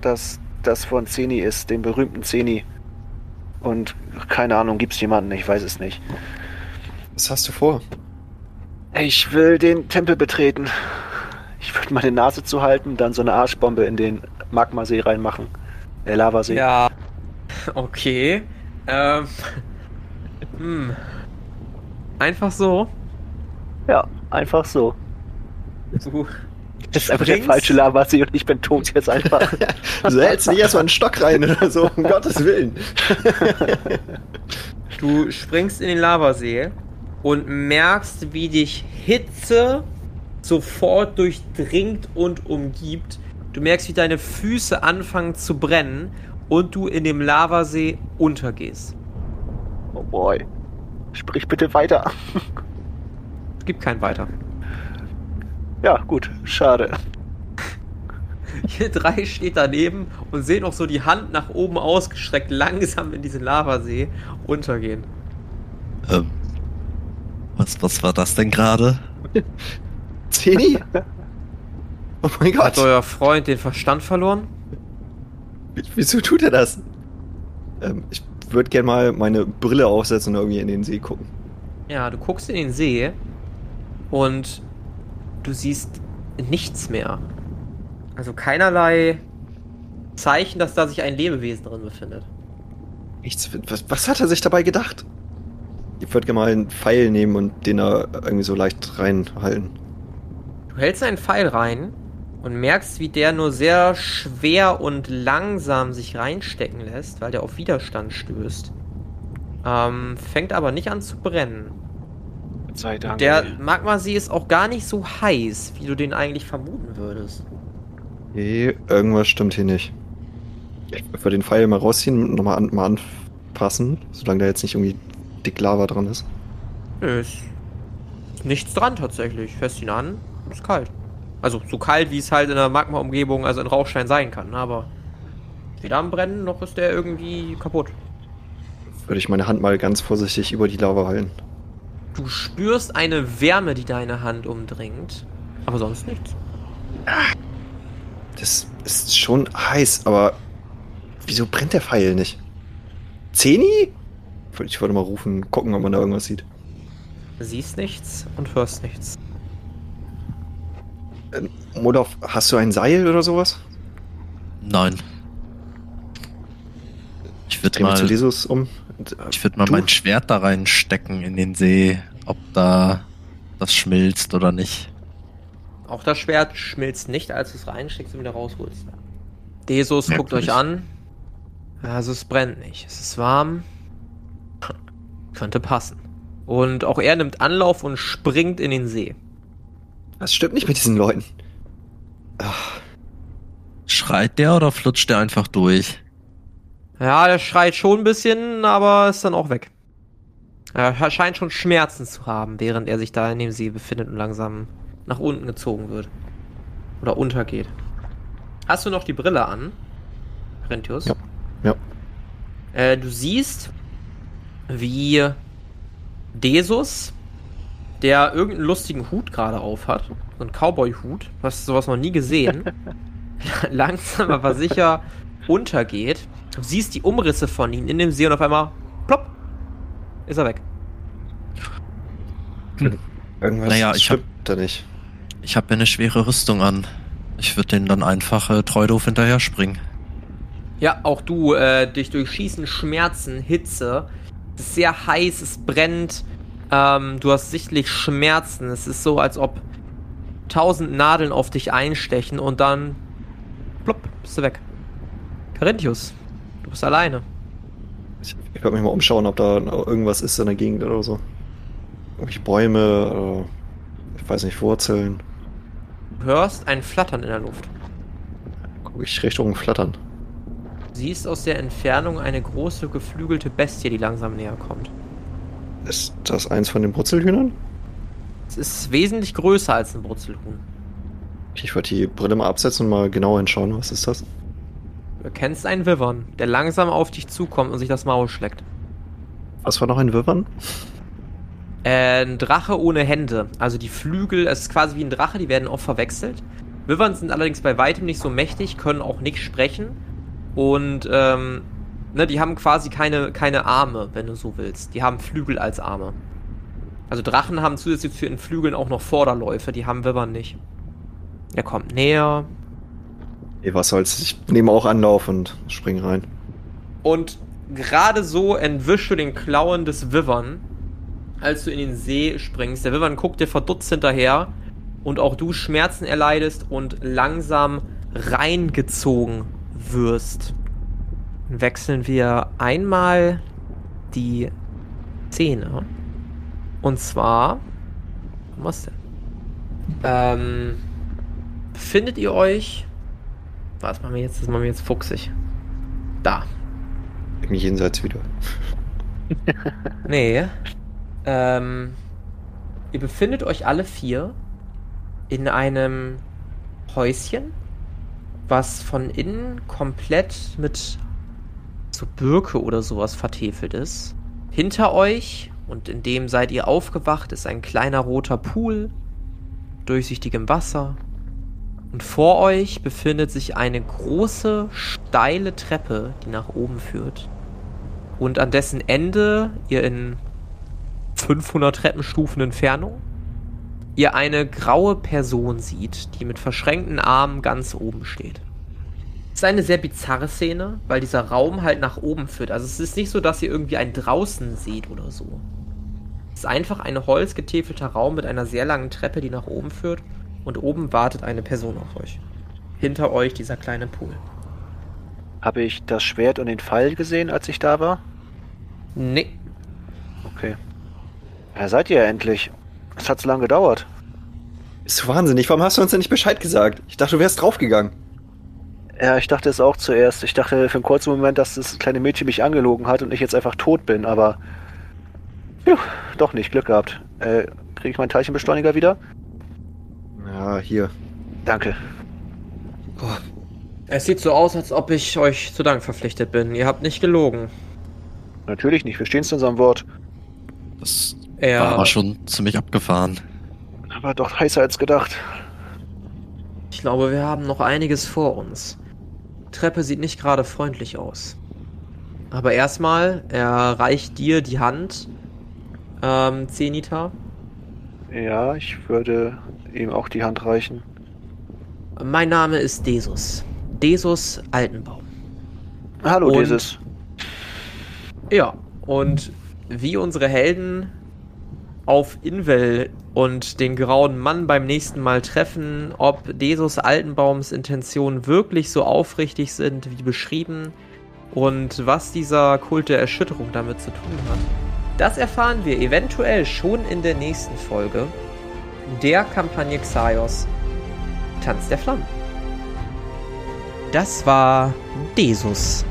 dass das von Zeni ist, dem berühmten Zeni. Und keine Ahnung, gibt's jemanden? Ich weiß es nicht. Was hast du vor? Ich will den Tempel betreten. Ich würde meine Nase zuhalten, dann so eine Arschbombe in den Magmasee reinmachen. Der Lavasee. Ja. Okay. Ähm. Hm. Einfach so. ja, einfach so. Du Das ist einfach der falsche Lavasee und ich bin tot jetzt einfach. Du hältst nicht erstmal einen Stock rein oder so, um Gottes Willen. Du springst in den Lavasee und merkst, wie dich Hitze sofort durchdringt und umgibt. Du merkst, wie deine Füße anfangen zu brennen und du in dem Lavasee untergehst. Oh boy. Sprich bitte weiter. Es gibt keinen weiter. Ja, gut. Schade. Ihr drei steht daneben und seht noch so die Hand nach oben ausgestreckt langsam in diesen Lavasee untergehen. Ähm, was, was war das denn gerade? Zeni? Oh mein Hat Gott, euer Freund den Verstand verloren? wieso tut er das? Ähm, ich würde gerne mal meine Brille aufsetzen und irgendwie in den See gucken. Ja, du guckst in den See und du siehst nichts mehr. Also keinerlei Zeichen, dass da sich ein Lebewesen drin befindet. Nichts. Was, was hat er sich dabei gedacht? Ich würde gerne mal einen Pfeil nehmen und den da irgendwie so leicht reinhalten. Du hältst einen Pfeil rein und merkst, wie der nur sehr schwer und langsam sich reinstecken lässt, weil der auf Widerstand stößt. Ähm, fängt aber nicht an zu brennen. Sei Dank. Der Magmasee ist auch gar nicht so heiß, wie du den eigentlich vermuten würdest. Okay, irgendwas stimmt hier nicht. Ich würde den Pfeil mal rausziehen und nochmal an, mal anpassen, solange da jetzt nicht irgendwie dick Lava dran ist. Nö, ist, nichts dran tatsächlich. Fest ihn an, ist kalt. Also so kalt, wie es halt in der Magma-Umgebung, also in Rauchstein sein kann, ne, aber weder am Brennen, noch ist der irgendwie kaputt. Würde ich meine Hand mal ganz vorsichtig über die Lava halten. Du spürst eine Wärme, die deine Hand umdringt, aber sonst nichts. Das ist schon heiß, aber wieso brennt der Pfeil nicht? Zeni? Ich wollte mal rufen, gucken, ob man da irgendwas sieht. Du siehst nichts und hörst nichts. Ähm, Modov, hast du ein Seil oder sowas? Nein. Ich würde mich zu mal, Jesus um. Ich würd mal du? mein Schwert da reinstecken in den See, ob da das schmilzt oder nicht. Auch das Schwert schmilzt nicht, als du es reinsteckst und wieder rausholst. Desus guckt Merkwürdig. euch an. Also es brennt nicht. Es ist warm. Könnte passen. Und auch er nimmt Anlauf und springt in den See. Was stimmt nicht mit diesen Leuten? Schreit der oder flutscht der einfach durch? Ja, der schreit schon ein bisschen, aber ist dann auch weg. Er scheint schon Schmerzen zu haben, während er sich da in dem See befindet und langsam nach unten gezogen wird. Oder untergeht. Hast du noch die Brille an, Rentius? Ja. Ja. Äh, du siehst, wie Desus, der irgendeinen lustigen Hut gerade auf hat, so einen Cowboy-Hut, du hast sowas noch nie gesehen, langsam aber sicher untergeht. Du siehst die Umrisse von ihm in dem See und auf einmal, plopp, ist er weg. Irgendwas Naja, ich hab- stimmt da nicht. Ich habe ja eine schwere Rüstung an. Ich würde den dann einfach äh, treu doof hinterher springen. Ja, auch du, äh, dich durchschießen Schmerzen, Hitze. Es ist sehr heiß, es brennt. Ähm, du hast sichtlich Schmerzen. Es ist so, als ob tausend Nadeln auf dich einstechen und dann plopp, bist du weg. Carinthius, du bist alleine. Ich, ich würde mich mal umschauen, ob da irgendwas ist in der Gegend oder so. Irgendwelche Bäume oder ich weiß nicht, Wurzeln. Du hörst ein Flattern in der Luft. Gucke ich Richtung Flattern. siehst aus der Entfernung eine große geflügelte Bestie, die langsam näher kommt. Ist das eins von den Brutzelhühnern? Es ist wesentlich größer als ein Brutzelhuhn. Ich wollte die Brille mal absetzen und mal genauer hinschauen. Was ist das? Du erkennst einen Wivern, der langsam auf dich zukommt und sich das Maul schlägt. Was war noch ein Wirbern? Äh, ein Drache ohne Hände. Also die Flügel, es ist quasi wie ein Drache, die werden oft verwechselt. Wivern sind allerdings bei weitem nicht so mächtig, können auch nicht sprechen. Und ähm, ne, die haben quasi keine, keine Arme, wenn du so willst. Die haben Flügel als Arme. Also Drachen haben zusätzlich zu ihren Flügeln auch noch Vorderläufe, die haben Wivern nicht. Er kommt näher. Nee, was soll's. Ich nehme auch Anlauf und spring rein. Und gerade so entwischst du den Klauen des Wivern, als du in den See springst. Der Wivern guckt dir verdutzt hinterher und auch du Schmerzen erleidest und langsam reingezogen wirst. Wechseln wir einmal die Szene. Und zwar. Was denn? Ähm. Befindet ihr euch. Was machen wir jetzt? Das machen wir jetzt fuchsig. Da. Im Jenseits wieder. Nee. Ähm, ihr befindet euch alle vier in einem Häuschen, was von innen komplett mit so Birke oder sowas vertefelt ist. Hinter euch, und in dem seid ihr aufgewacht, ist ein kleiner roter Pool, durchsichtigem Wasser. Und vor euch befindet sich eine große, steile Treppe, die nach oben führt. Und an dessen Ende ihr in 500 Treppenstufen Entfernung ihr eine graue Person sieht, die mit verschränkten Armen ganz oben steht. Es ist eine sehr bizarre Szene, weil dieser Raum halt nach oben führt. Also es ist nicht so, dass ihr irgendwie einen draußen seht oder so. Es ist einfach ein holzgetäfelter Raum mit einer sehr langen Treppe, die nach oben führt. Und oben wartet eine Person auf euch. Hinter euch dieser kleine Pool. Habe ich das Schwert und den Pfeil gesehen, als ich da war? Nee, Okay. Ja, seid ihr endlich? Es hat so lange gedauert. Bist du wahnsinnig? Warum hast du uns denn nicht Bescheid gesagt? Ich dachte, du wärst draufgegangen. Ja, ich dachte es auch zuerst. Ich dachte für einen kurzen Moment, dass das kleine Mädchen mich angelogen hat und ich jetzt einfach tot bin, aber. Puh, doch nicht. Glück gehabt. Äh, kriege ich meinen Teilchenbeschleuniger wieder? Ja, hier. Danke. es sieht so aus, als ob ich euch zu Dank verpflichtet bin. Ihr habt nicht gelogen. Natürlich nicht. Wir stehen zu unserem Wort. Das Er, war aber schon ziemlich abgefahren. Aber doch heißer als gedacht. Ich glaube, wir haben noch einiges vor uns. Die Treppe sieht nicht gerade freundlich aus. Aber erstmal, er reicht dir die Hand, ähm, Zenita. Ja, ich würde ihm auch die Hand reichen. Mein Name ist Desus. Desus Altenbaum. Hallo, Und- dieses. Ja, und wie unsere Helden auf Invel und den grauen Mann beim nächsten Mal treffen, ob Desus Altenbaums Intentionen wirklich so aufrichtig sind wie beschrieben und was dieser Kult der Erschütterung damit zu tun hat. Das erfahren wir eventuell schon in der nächsten Folge der Kampagne Xaios Tanz der Flammen. Das war Desus.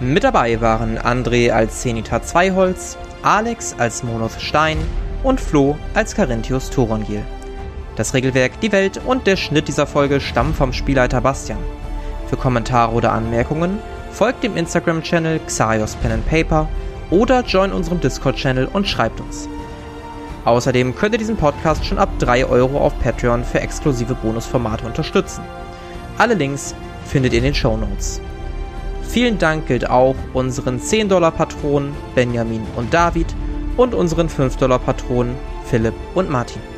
Mit dabei waren André als Zenita Zweiholz, Alex als Monoth Stein und Flo als Carinthius Thorongil. Das Regelwerk, die Welt und der Schnitt dieser Folge stammen vom Spielleiter Bastian. Für Kommentare oder Anmerkungen folgt dem Instagram-Channel Xaios Pen and Paper oder join unserem Discord-Channel und schreibt uns. Außerdem könnt ihr diesen Podcast schon ab 3 Euro auf Patreon für exklusive Bonusformate unterstützen. Alle Links findet ihr in den Show Notes. Vielen Dank gilt auch unseren 10-Dollar-Patronen Benjamin und David und unseren 5-Dollar-Patronen Philipp und Martin.